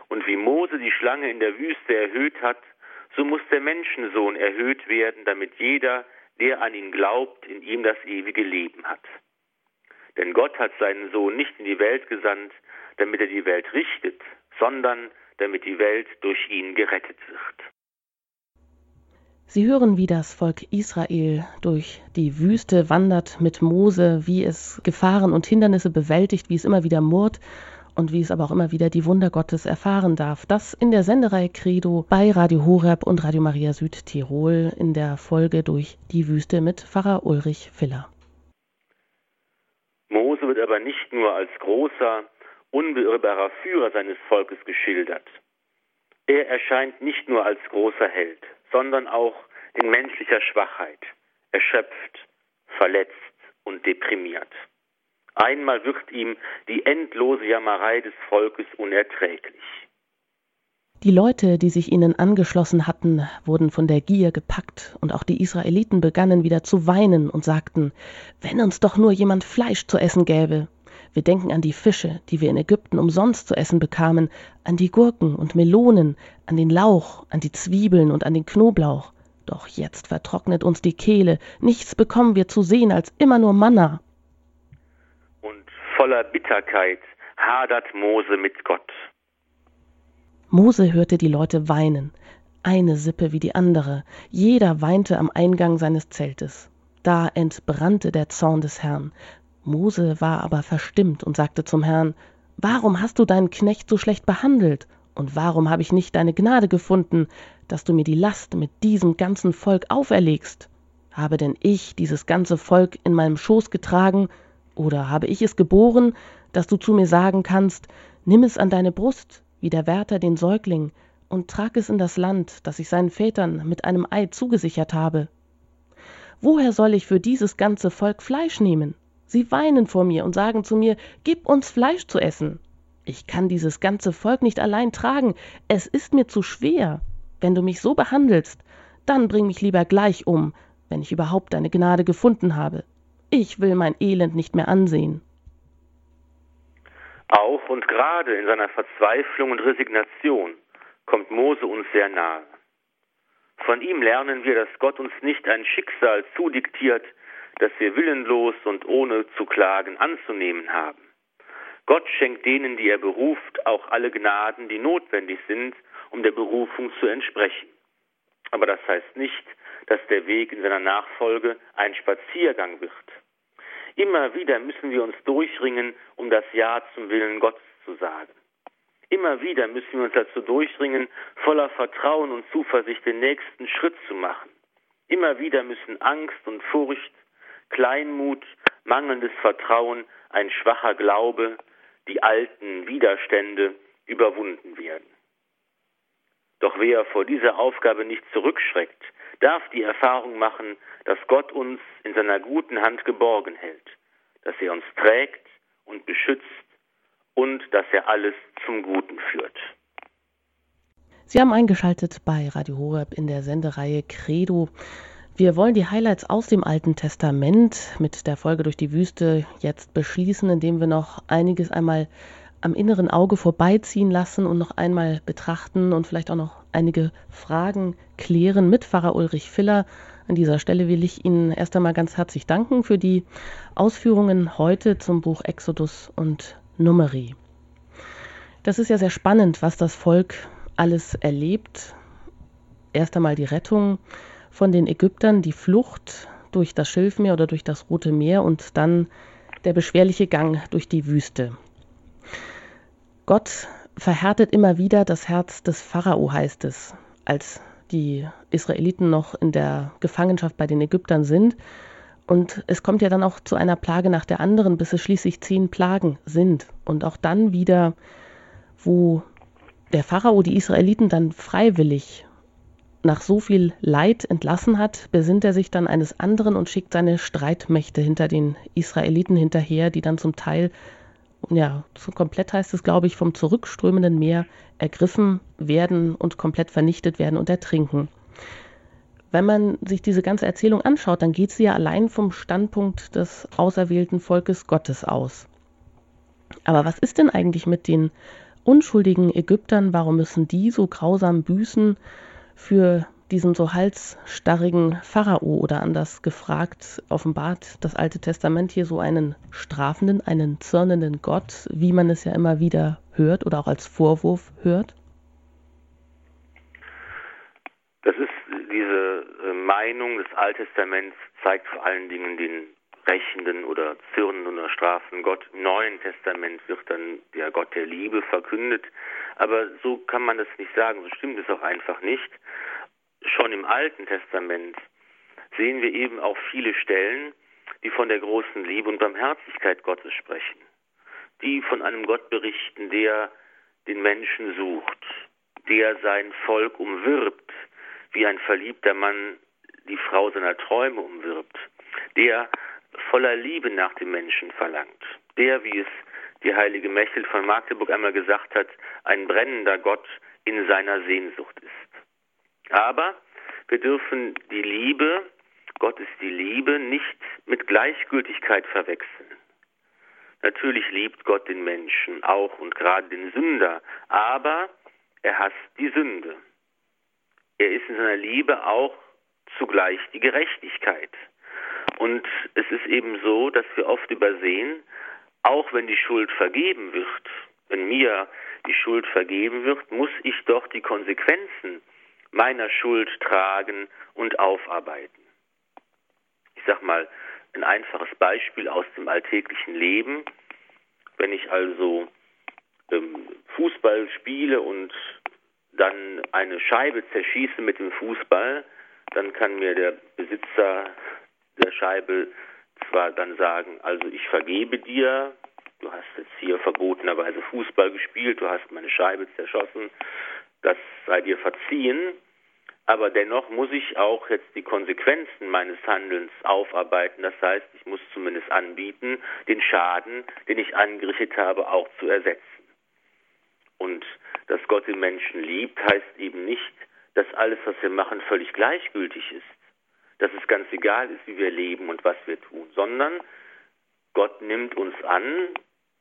Und wie Mose die Schlange in der Wüste erhöht hat, so muss der Menschensohn erhöht werden, damit jeder, der an ihn glaubt, in ihm das ewige Leben hat. Denn Gott hat seinen Sohn nicht in die Welt gesandt, damit er die Welt richtet, sondern damit die Welt durch ihn gerettet wird. Sie hören, wie das Volk Israel durch die Wüste wandert mit Mose, wie es Gefahren und Hindernisse bewältigt, wie es immer wieder murrt und wie es aber auch immer wieder die Wunder Gottes erfahren darf. Das in der Sendereihe Credo bei Radio Horeb und Radio Maria Südtirol in der Folge durch die Wüste mit Pfarrer Ulrich Filler. Mose wird aber nicht nur als großer, unbeirrbarer Führer seines Volkes geschildert. Er erscheint nicht nur als großer Held sondern auch in menschlicher Schwachheit, erschöpft, verletzt und deprimiert. Einmal wird ihm die endlose Jammerei des Volkes unerträglich. Die Leute, die sich ihnen angeschlossen hatten, wurden von der Gier gepackt, und auch die Israeliten begannen wieder zu weinen und sagten, wenn uns doch nur jemand Fleisch zu essen gäbe. Wir denken an die Fische, die wir in Ägypten umsonst zu essen bekamen, an die Gurken und Melonen, an den Lauch, an die Zwiebeln und an den Knoblauch. Doch jetzt vertrocknet uns die Kehle, nichts bekommen wir zu sehen als immer nur Manna. Und voller Bitterkeit hadert Mose mit Gott. Mose hörte die Leute weinen, eine Sippe wie die andere, jeder weinte am Eingang seines Zeltes. Da entbrannte der Zorn des Herrn. Mose war aber verstimmt und sagte zum Herrn, Warum hast du deinen Knecht so schlecht behandelt? Und warum habe ich nicht deine Gnade gefunden, dass du mir die Last mit diesem ganzen Volk auferlegst? Habe denn ich dieses ganze Volk in meinem Schoß getragen, oder habe ich es geboren, dass du zu mir sagen kannst, nimm es an deine Brust, wie der Wärter den Säugling, und trag es in das Land, das ich seinen Vätern mit einem Eid zugesichert habe. Woher soll ich für dieses ganze Volk Fleisch nehmen? Sie weinen vor mir und sagen zu mir, Gib uns Fleisch zu essen. Ich kann dieses ganze Volk nicht allein tragen, es ist mir zu schwer. Wenn du mich so behandelst, dann bring mich lieber gleich um, wenn ich überhaupt deine Gnade gefunden habe. Ich will mein Elend nicht mehr ansehen. Auch und gerade in seiner Verzweiflung und Resignation kommt Mose uns sehr nahe. Von ihm lernen wir, dass Gott uns nicht ein Schicksal zudiktiert, das wir willenlos und ohne zu klagen anzunehmen haben. Gott schenkt denen, die er beruft, auch alle Gnaden, die notwendig sind, um der Berufung zu entsprechen. Aber das heißt nicht, dass der Weg in seiner Nachfolge ein Spaziergang wird. Immer wieder müssen wir uns durchringen, um das Ja zum Willen Gottes zu sagen. Immer wieder müssen wir uns dazu durchringen, voller Vertrauen und Zuversicht den nächsten Schritt zu machen. Immer wieder müssen Angst und Furcht, Kleinmut, mangelndes Vertrauen, ein schwacher Glaube, die alten Widerstände überwunden werden. Doch wer vor dieser Aufgabe nicht zurückschreckt, darf die Erfahrung machen, dass Gott uns in seiner guten Hand geborgen hält, dass er uns trägt und beschützt und dass er alles zum Guten führt. Sie haben eingeschaltet bei Radio Horeb in der Sendereihe Credo. Wir wollen die Highlights aus dem Alten Testament mit der Folge durch die Wüste jetzt beschließen, indem wir noch einiges einmal am inneren Auge vorbeiziehen lassen und noch einmal betrachten und vielleicht auch noch einige Fragen klären mit Pfarrer Ulrich Filler. An dieser Stelle will ich Ihnen erst einmal ganz herzlich danken für die Ausführungen heute zum Buch Exodus und Numeri. Das ist ja sehr spannend, was das Volk alles erlebt. Erst einmal die Rettung von den Ägyptern, die Flucht durch das Schilfmeer oder durch das Rote Meer und dann der beschwerliche Gang durch die Wüste. Gott verhärtet immer wieder das Herz des Pharao, heißt es, als die Israeliten noch in der Gefangenschaft bei den Ägyptern sind. Und es kommt ja dann auch zu einer Plage nach der anderen, bis es schließlich zehn Plagen sind. Und auch dann wieder, wo der Pharao die Israeliten dann freiwillig nach so viel Leid entlassen hat, besinnt er sich dann eines anderen und schickt seine Streitmächte hinter den Israeliten hinterher, die dann zum Teil, ja, so komplett heißt es, glaube ich, vom zurückströmenden Meer ergriffen werden und komplett vernichtet werden und ertrinken wenn man sich diese ganze Erzählung anschaut, dann geht sie ja allein vom Standpunkt des auserwählten Volkes Gottes aus. Aber was ist denn eigentlich mit den unschuldigen Ägyptern? Warum müssen die so grausam büßen für diesen so halsstarrigen Pharao oder anders gefragt, offenbart das Alte Testament hier so einen strafenden, einen zürnenden Gott, wie man es ja immer wieder hört oder auch als Vorwurf hört? Das ist diese äh, Meinung des Alttestaments zeigt vor allen Dingen den rächenden oder zürnenden oder strafenden Gott. Im Neuen Testament wird dann der Gott der Liebe verkündet. Aber so kann man das nicht sagen, so stimmt es auch einfach nicht. Schon im Alten Testament sehen wir eben auch viele Stellen, die von der großen Liebe und Barmherzigkeit Gottes sprechen, die von einem Gott berichten, der den Menschen sucht, der sein Volk umwirbt, wie ein verliebter Mann die Frau seiner Träume umwirbt, der voller Liebe nach dem Menschen verlangt, der, wie es die heilige Mechel von Magdeburg einmal gesagt hat, ein brennender Gott in seiner Sehnsucht ist. Aber wir dürfen die Liebe, Gott ist die Liebe, nicht mit Gleichgültigkeit verwechseln. Natürlich liebt Gott den Menschen, auch und gerade den Sünder, aber er hasst die Sünde. Er ist in seiner Liebe auch zugleich die Gerechtigkeit. Und es ist eben so, dass wir oft übersehen, auch wenn die Schuld vergeben wird, wenn mir die Schuld vergeben wird, muss ich doch die Konsequenzen meiner Schuld tragen und aufarbeiten. Ich sag mal ein einfaches Beispiel aus dem alltäglichen Leben. Wenn ich also ähm, Fußball spiele und dann eine Scheibe zerschieße mit dem Fußball, dann kann mir der Besitzer der Scheibe zwar dann sagen, also ich vergebe dir, du hast jetzt hier verbotenerweise Fußball gespielt, du hast meine Scheibe zerschossen, das sei dir verziehen, aber dennoch muss ich auch jetzt die Konsequenzen meines Handelns aufarbeiten. Das heißt, ich muss zumindest anbieten, den Schaden, den ich angerichtet habe, auch zu ersetzen. Und dass Gott den Menschen liebt, heißt eben nicht, dass alles, was wir machen, völlig gleichgültig ist. Dass es ganz egal ist, wie wir leben und was wir tun, sondern Gott nimmt uns an,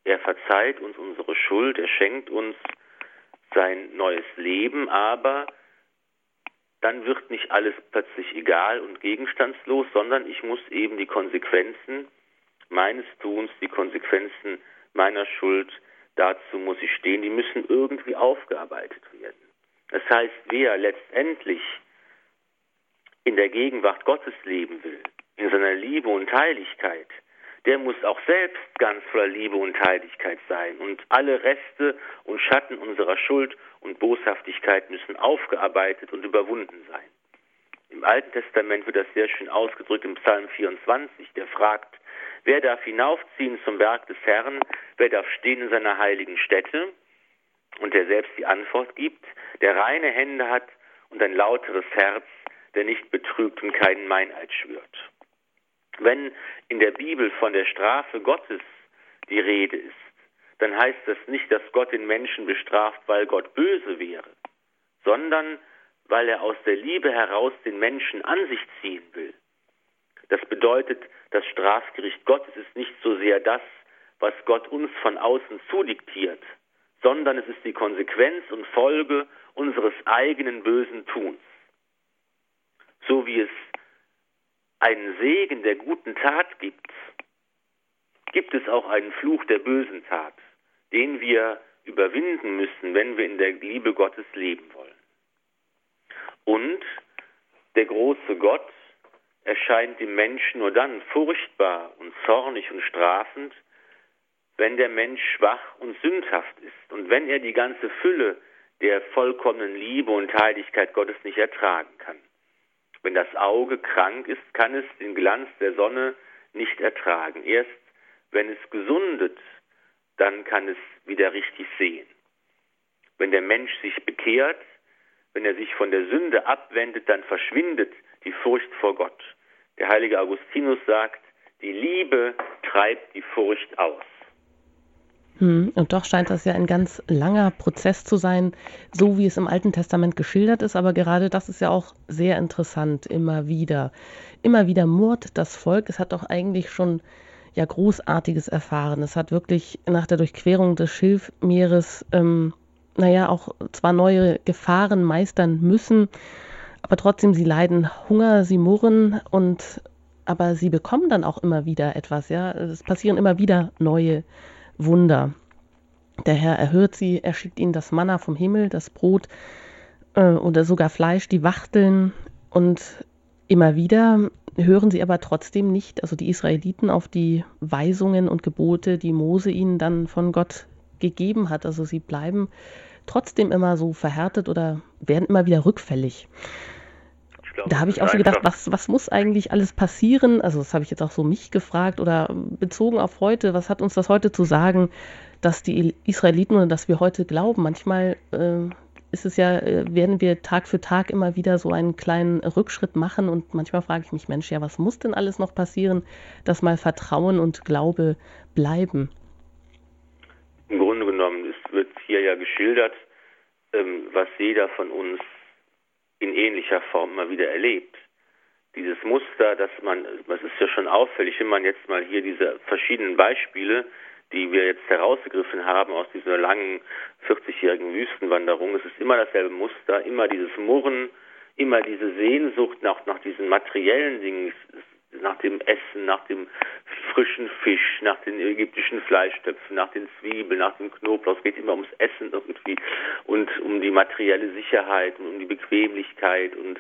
er verzeiht uns unsere Schuld, er schenkt uns sein neues Leben, aber dann wird nicht alles plötzlich egal und gegenstandslos, sondern ich muss eben die Konsequenzen meines Tuns, die Konsequenzen meiner Schuld, dazu muss ich stehen, die müssen irgendwie aufgearbeitet werden. Das heißt, wer letztendlich in der Gegenwart Gottes leben will, in seiner Liebe und Heiligkeit, der muss auch selbst ganz voller Liebe und Heiligkeit sein. Und alle Reste und Schatten unserer Schuld und Boshaftigkeit müssen aufgearbeitet und überwunden sein. Im Alten Testament wird das sehr schön ausgedrückt im Psalm 24, der fragt, wer darf hinaufziehen zum Werk des Herrn, wer darf stehen in seiner heiligen Stätte? Und der selbst die Antwort gibt, der reine Hände hat und ein lauteres Herz, der nicht betrügt und keinen Meineid schwört. Wenn in der Bibel von der Strafe Gottes die Rede ist, dann heißt das nicht, dass Gott den Menschen bestraft, weil Gott böse wäre, sondern weil er aus der Liebe heraus den Menschen an sich ziehen will. Das bedeutet, das Strafgericht Gottes ist nicht so sehr das, was Gott uns von außen zudiktiert, sondern es ist die Konsequenz und Folge unseres eigenen bösen Tuns. So wie es einen Segen der guten Tat gibt, gibt es auch einen Fluch der bösen Tat, den wir überwinden müssen, wenn wir in der Liebe Gottes leben wollen. Und der große Gott erscheint dem Menschen nur dann furchtbar und zornig und strafend, wenn der Mensch schwach und sündhaft ist und wenn er die ganze Fülle der vollkommenen Liebe und Heiligkeit Gottes nicht ertragen kann. Wenn das Auge krank ist, kann es den Glanz der Sonne nicht ertragen. Erst wenn es gesundet, dann kann es wieder richtig sehen. Wenn der Mensch sich bekehrt, wenn er sich von der Sünde abwendet, dann verschwindet die Furcht vor Gott. Der heilige Augustinus sagt, die Liebe treibt die Furcht aus. Hm, und doch scheint das ja ein ganz langer Prozess zu sein, so wie es im Alten Testament geschildert ist. Aber gerade das ist ja auch sehr interessant, immer wieder. Immer wieder murrt das Volk. Es hat doch eigentlich schon ja Großartiges erfahren. Es hat wirklich nach der Durchquerung des Schilfmeeres, ähm, naja, auch zwar neue Gefahren meistern müssen, aber trotzdem, sie leiden Hunger, sie murren und aber sie bekommen dann auch immer wieder etwas, ja. Es passieren immer wieder neue Wunder. Der Herr erhört sie, er schickt ihnen das Manna vom Himmel, das Brot äh, oder sogar Fleisch, die Wachteln und immer wieder hören sie aber trotzdem nicht, also die Israeliten, auf die Weisungen und Gebote, die Mose ihnen dann von Gott gegeben hat. Also sie bleiben trotzdem immer so verhärtet oder werden immer wieder rückfällig. Glaube, da habe ich auch so gedacht, was, was muss eigentlich alles passieren? Also das habe ich jetzt auch so mich gefragt oder bezogen auf heute, was hat uns das heute zu sagen, dass die Israeliten oder dass wir heute glauben? Manchmal äh, ist es ja, äh, werden wir Tag für Tag immer wieder so einen kleinen Rückschritt machen und manchmal frage ich mich, Mensch, ja, was muss denn alles noch passieren, dass mal Vertrauen und Glaube bleiben? Im Grunde genommen ist, wird hier ja geschildert, ähm, was jeder von uns in ähnlicher Form immer wieder erlebt. Dieses Muster, dass man, das ist ja schon auffällig, wenn man jetzt mal hier diese verschiedenen Beispiele, die wir jetzt herausgegriffen haben aus dieser langen 40-jährigen Wüstenwanderung, es ist immer dasselbe Muster, immer dieses Murren, immer diese Sehnsucht nach, nach diesen materiellen Dingen, nach dem Essen, nach dem frischen Fisch, nach den ägyptischen Fleischtöpfen, nach den Zwiebeln, nach dem Knoblauch. Es geht immer ums Essen irgendwie und um die materielle Sicherheit und um die Bequemlichkeit und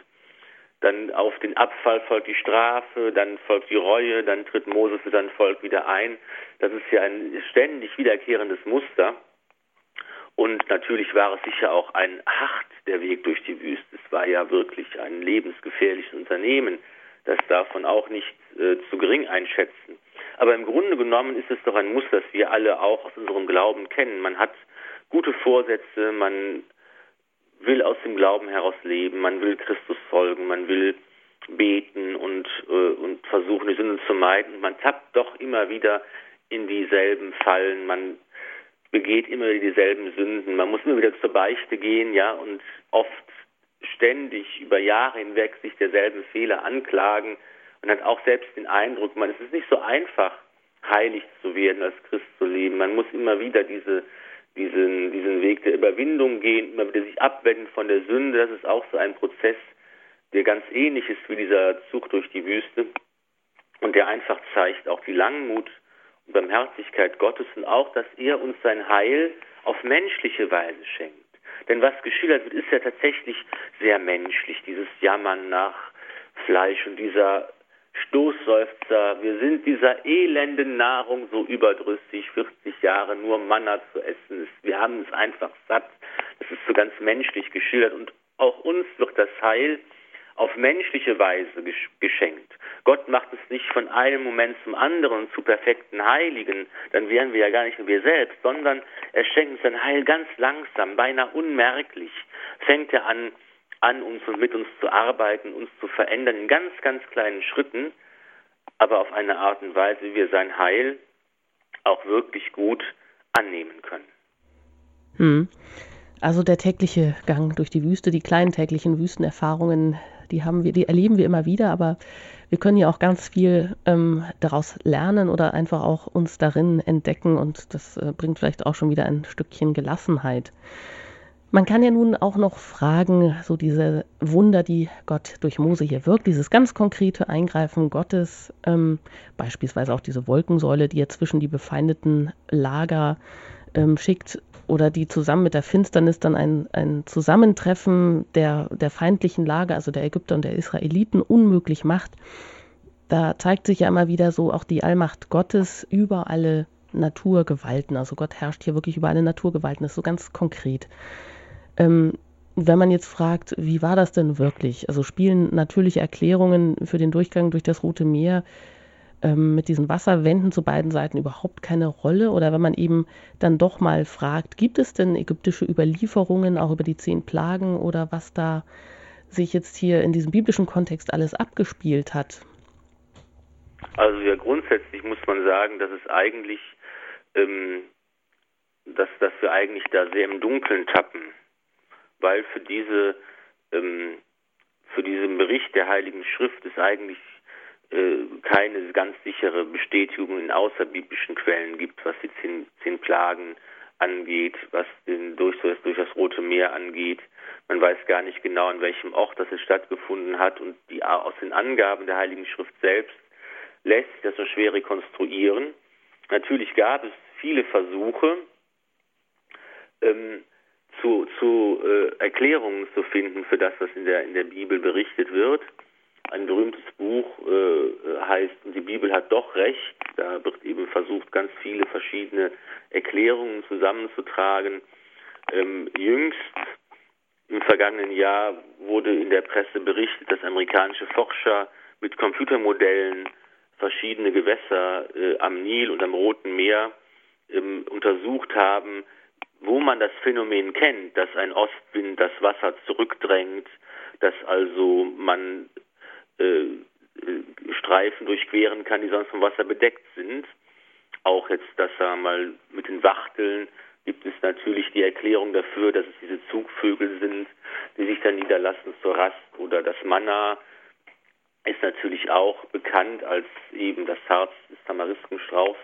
dann auf den Abfall folgt die Strafe, dann folgt die Reue, dann tritt Moses für sein Volk wieder ein. Das ist ja ein ständig wiederkehrendes Muster. Und natürlich war es sicher auch ein hart der Weg durch die Wüste. Es war ja wirklich ein lebensgefährliches Unternehmen. Das darf man auch nicht äh, zu gering einschätzen. Aber im Grunde genommen ist es doch ein Muster, das wir alle auch aus unserem Glauben kennen. Man hat gute Vorsätze, man will aus dem Glauben heraus leben, man will Christus folgen, man will beten und, äh, und versuchen, die Sünden zu meiden. Man tappt doch immer wieder in dieselben Fallen, man begeht immer dieselben Sünden, man muss immer wieder zur Beichte gehen, ja, und oft ständig über Jahre hinweg sich derselben Fehler anklagen und hat auch selbst den Eindruck, man, es ist nicht so einfach, heilig zu werden, als Christ zu leben. Man muss immer wieder diese, diesen, diesen Weg der Überwindung gehen, immer wieder sich abwenden von der Sünde. Das ist auch so ein Prozess, der ganz ähnlich ist wie dieser Zug durch die Wüste und der einfach zeigt auch die Langmut und Barmherzigkeit Gottes und auch, dass er uns sein Heil auf menschliche Weise schenkt. Denn was geschildert wird, ist ja tatsächlich sehr menschlich, dieses Jammern nach Fleisch und dieser Stoßseufzer, wir sind dieser elenden Nahrung so überdrüssig, 40 Jahre nur Manna zu essen. Wir haben es einfach satt. Das ist so ganz menschlich geschildert und auch uns wird das Heil auf menschliche Weise geschenkt. Gott macht es nicht von einem Moment zum anderen zu perfekten Heiligen, dann wären wir ja gar nicht mehr wir selbst, sondern er schenkt sein Heil ganz langsam, beinahe unmerklich. Fängt er an, an uns und mit uns zu arbeiten, uns zu verändern in ganz, ganz kleinen Schritten, aber auf eine Art und Weise, wie wir sein Heil auch wirklich gut annehmen können. Hm. Also der tägliche Gang durch die Wüste, die kleinen täglichen Wüstenerfahrungen, die haben wir, die erleben wir immer wieder, aber wir können ja auch ganz viel ähm, daraus lernen oder einfach auch uns darin entdecken und das äh, bringt vielleicht auch schon wieder ein Stückchen Gelassenheit. Man kann ja nun auch noch fragen, so diese Wunder, die Gott durch Mose hier wirkt, dieses ganz konkrete Eingreifen Gottes, ähm, beispielsweise auch diese Wolkensäule, die er zwischen die befeindeten Lager ähm, schickt, oder die zusammen mit der Finsternis dann ein, ein Zusammentreffen der, der feindlichen Lager, also der Ägypter und der Israeliten, unmöglich macht. Da zeigt sich ja immer wieder so auch die Allmacht Gottes über alle Naturgewalten. Also Gott herrscht hier wirklich über alle Naturgewalten. Das ist so ganz konkret. Ähm, wenn man jetzt fragt, wie war das denn wirklich? Also spielen natürliche Erklärungen für den Durchgang durch das Rote Meer ähm, mit diesen Wasserwänden zu beiden Seiten überhaupt keine Rolle? Oder wenn man eben dann doch mal fragt, gibt es denn ägyptische Überlieferungen auch über die zehn Plagen oder was da sich jetzt hier in diesem biblischen Kontext alles abgespielt hat? Also ja, grundsätzlich muss man sagen, dass es eigentlich, ähm, dass, dass wir eigentlich da sehr im Dunkeln tappen weil für diese ähm, für diesen Bericht der Heiligen Schrift es eigentlich keine ganz sichere Bestätigung in außerbiblischen Quellen gibt, was die zehn, zehn Plagen angeht, was den durch, durch das Rote Meer angeht. Man weiß gar nicht genau, an welchem Ort das stattgefunden hat und die, aus den Angaben der Heiligen Schrift selbst lässt sich das so schwer rekonstruieren. Natürlich gab es viele Versuche, ähm, zu, zu äh, Erklärungen zu finden für das, was in der, in der Bibel berichtet wird. Ein berühmtes Buch äh, heißt Die Bibel hat doch recht. Da wird eben versucht, ganz viele verschiedene Erklärungen zusammenzutragen. Ähm, jüngst im vergangenen Jahr wurde in der Presse berichtet, dass amerikanische Forscher mit Computermodellen verschiedene Gewässer äh, am Nil und am Roten Meer ähm, untersucht haben, wo man das Phänomen kennt, dass ein Ostwind das Wasser zurückdrängt, dass also man äh, äh, Streifen durchqueren kann, die sonst vom Wasser bedeckt sind. Auch jetzt, dass er mal mit den Wachteln gibt es natürlich die Erklärung dafür, dass es diese Zugvögel sind, die sich dann niederlassen zur Rast oder das Manna ist natürlich auch bekannt als eben das Harz des Tamariskenstrauchs.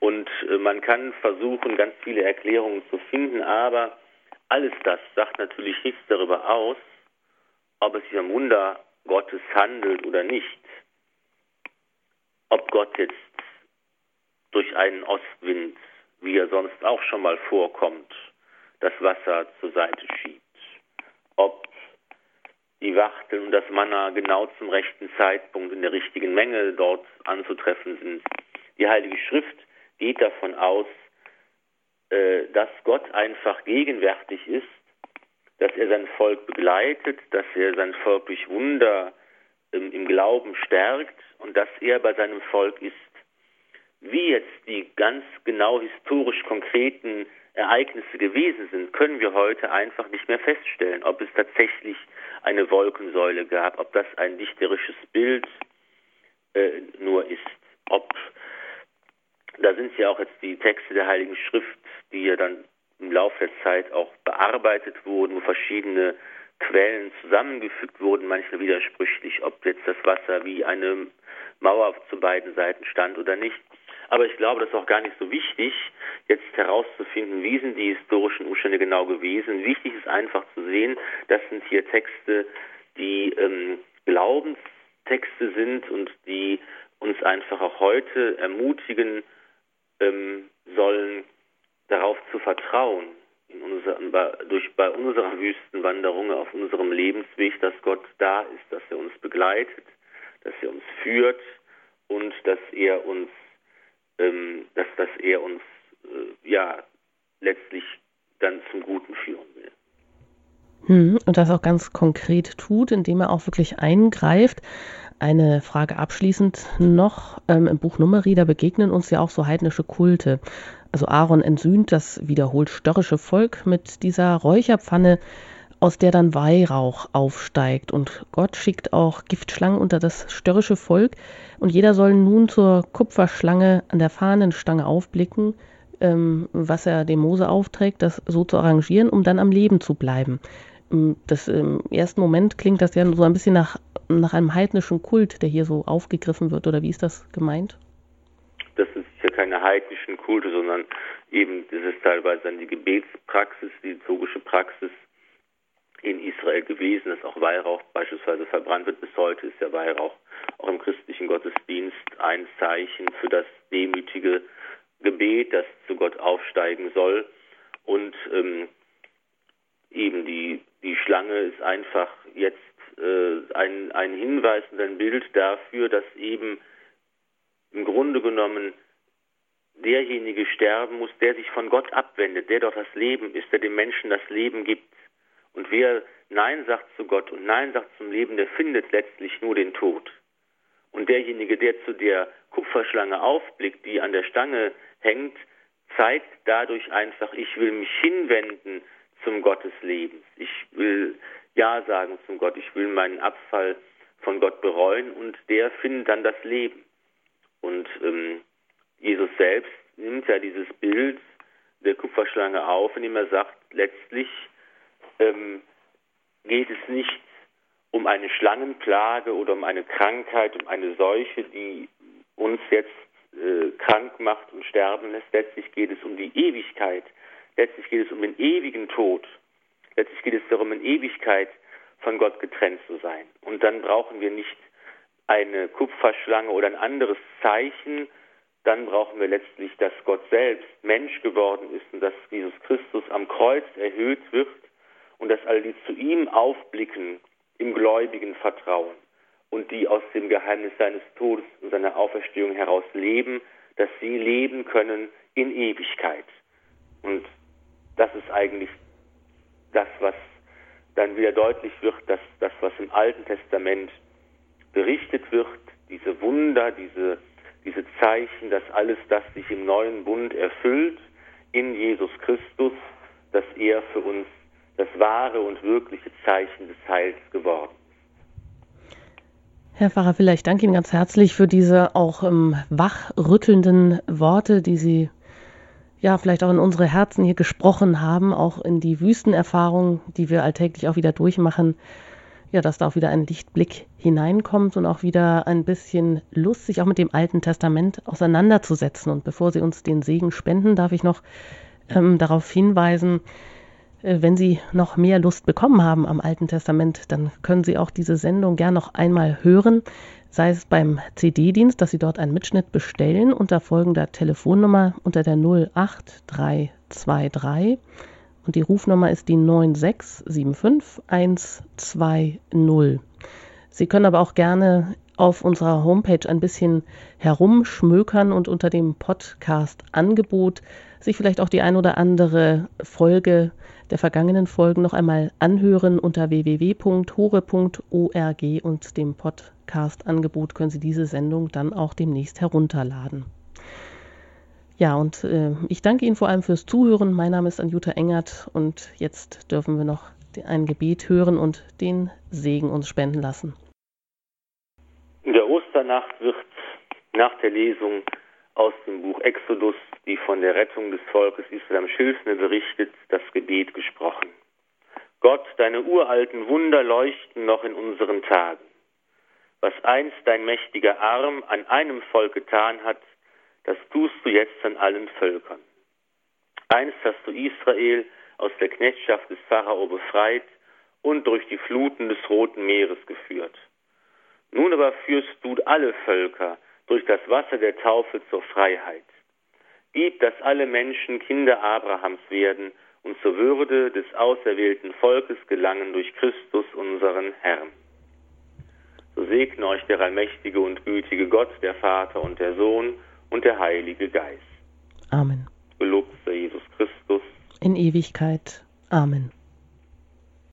Und äh, man kann versuchen, ganz viele Erklärungen zu finden, aber alles das sagt natürlich nichts darüber aus, ob es sich um Wunder Gottes handelt oder nicht. Ob Gott jetzt durch einen Ostwind, wie er sonst auch schon mal vorkommt, das Wasser zur Seite schiebt. Ob die Wachteln und das Manna genau zum rechten Zeitpunkt in der richtigen Menge dort anzutreffen sind. Die Heilige Schrift geht davon aus, äh, dass Gott einfach gegenwärtig ist, dass er sein Volk begleitet, dass er sein Volk durch Wunder ähm, im Glauben stärkt und dass er bei seinem Volk ist. Wie jetzt die ganz genau historisch konkreten Ereignisse gewesen sind, können wir heute einfach nicht mehr feststellen, ob es tatsächlich eine Wolkensäule gab, ob das ein dichterisches Bild äh, nur ist, ob da sind ja auch jetzt die Texte der Heiligen Schrift, die ja dann im Laufe der Zeit auch bearbeitet wurden, wo verschiedene Quellen zusammengefügt wurden, manchmal widersprüchlich, ob jetzt das Wasser wie eine Mauer zu beiden Seiten stand oder nicht. Aber ich glaube, das ist auch gar nicht so wichtig, jetzt herauszufinden, wie sind die historischen Umstände genau gewesen. Wichtig ist einfach zu sehen, das sind hier Texte, die ähm, Glaubenstexte sind und die uns einfach auch heute ermutigen ähm, sollen, vertrauen, unser, durch, bei unserer Wüstenwanderung auf unserem Lebensweg, dass Gott da ist, dass er uns begleitet, dass er uns führt und dass er uns ähm, dass, dass er uns äh, ja letztlich dann zum Guten führen will. Hm, und das auch ganz konkret tut, indem er auch wirklich eingreift. Eine Frage abschließend noch. Ähm, Im Buch Numeri, da begegnen uns ja auch so heidnische Kulte. Also Aaron entsühnt das wiederholt störrische Volk mit dieser Räucherpfanne, aus der dann Weihrauch aufsteigt. Und Gott schickt auch Giftschlangen unter das störrische Volk. Und jeder soll nun zur Kupferschlange an der Fahnenstange aufblicken, ähm, was er dem Mose aufträgt, das so zu arrangieren, um dann am Leben zu bleiben. Ähm, das, Im ersten Moment klingt das ja so ein bisschen nach, nach einem heidnischen Kult, der hier so aufgegriffen wird. Oder wie ist das gemeint? Das sind sicher keine heidnischen Kulte, sondern eben, das ist teilweise dann die Gebetspraxis, die liturgische Praxis in Israel gewesen, dass auch Weihrauch beispielsweise verbrannt wird. Bis heute ist der Weihrauch auch im christlichen Gottesdienst ein Zeichen für das demütige Gebet, das zu Gott aufsteigen soll. Und ähm, eben die, die Schlange ist einfach jetzt äh, ein, ein Hinweis und ein Bild dafür, dass eben im Grunde genommen derjenige sterben muss, der sich von Gott abwendet, der doch das Leben ist, der dem Menschen das Leben gibt. Und wer Nein sagt zu Gott und Nein sagt zum Leben, der findet letztlich nur den Tod. Und derjenige, der zu der Kupferschlange aufblickt, die an der Stange hängt, zeigt dadurch einfach, ich will mich hinwenden zum Gott des Lebens. Ich will Ja sagen zum Gott. Ich will meinen Abfall von Gott bereuen und der findet dann das Leben. Und ähm, Jesus selbst nimmt ja dieses Bild der Kupferschlange auf, indem er sagt, letztlich ähm, geht es nicht um eine Schlangenplage oder um eine Krankheit, um eine Seuche, die uns jetzt äh, krank macht und sterben lässt. Letztlich geht es um die Ewigkeit. Letztlich geht es um den ewigen Tod. Letztlich geht es darum, in Ewigkeit von Gott getrennt zu sein. Und dann brauchen wir nicht eine Kupferschlange oder ein anderes Zeichen. Dann brauchen wir letztlich, dass Gott selbst Mensch geworden ist und dass Jesus Christus am Kreuz erhöht wird und dass all die zu ihm aufblicken im gläubigen Vertrauen und die aus dem Geheimnis seines Todes und seiner Auferstehung heraus leben, dass sie leben können in Ewigkeit. Und das ist eigentlich das, was dann wieder deutlich wird, dass das, was im Alten Testament berichtet wird, diese Wunder, diese, diese Zeichen, dass alles das sich im neuen Bund erfüllt in Jesus Christus, dass er für uns das wahre und wirkliche Zeichen des Heils geworden. Herr Pfarrer Viller, ich danke Ihnen ganz herzlich für diese auch ähm, wachrüttelnden Worte, die Sie ja, vielleicht auch in unsere Herzen hier gesprochen haben, auch in die Wüstenerfahrung, die wir alltäglich auch wieder durchmachen, ja, dass da auch wieder ein Lichtblick hineinkommt und auch wieder ein bisschen Lust, sich auch mit dem Alten Testament auseinanderzusetzen. Und bevor Sie uns den Segen spenden, darf ich noch ähm, darauf hinweisen, äh, wenn Sie noch mehr Lust bekommen haben am Alten Testament, dann können Sie auch diese Sendung gern noch einmal hören, sei es beim CD-Dienst, dass Sie dort einen Mitschnitt bestellen unter folgender Telefonnummer unter der 08323 und die Rufnummer ist die 9675120. Sie können aber auch gerne auf unserer Homepage ein bisschen herumschmökern und unter dem Podcast-Angebot sich vielleicht auch die ein oder andere Folge der vergangenen Folgen noch einmal anhören unter www.hore.org und dem Podcast-Angebot können Sie diese Sendung dann auch demnächst herunterladen. Ja, und äh, ich danke Ihnen vor allem fürs Zuhören. Mein Name ist Anjuta Engert und jetzt dürfen wir noch ein Gebet hören und den Segen uns spenden lassen. In der Osternacht wird nach der Lesung aus dem Buch Exodus, die von der Rettung des Volkes Israel Schilfne berichtet, das Gebet gesprochen. Gott, deine uralten Wunder leuchten noch in unseren Tagen. Was einst dein mächtiger Arm an einem Volk getan hat, das tust du jetzt an allen Völkern. Einst hast du Israel aus der Knechtschaft des Pharao befreit und durch die Fluten des Roten Meeres geführt. Nun aber führst du alle Völker durch das Wasser der Taufe zur Freiheit. Gib, dass alle Menschen Kinder Abrahams werden und zur Würde des auserwählten Volkes gelangen durch Christus unseren Herrn. So segne euch der allmächtige und gütige Gott, der Vater und der Sohn und der Heilige Geist. Amen. Gelobt sei Jesus Christus. In Ewigkeit. Amen.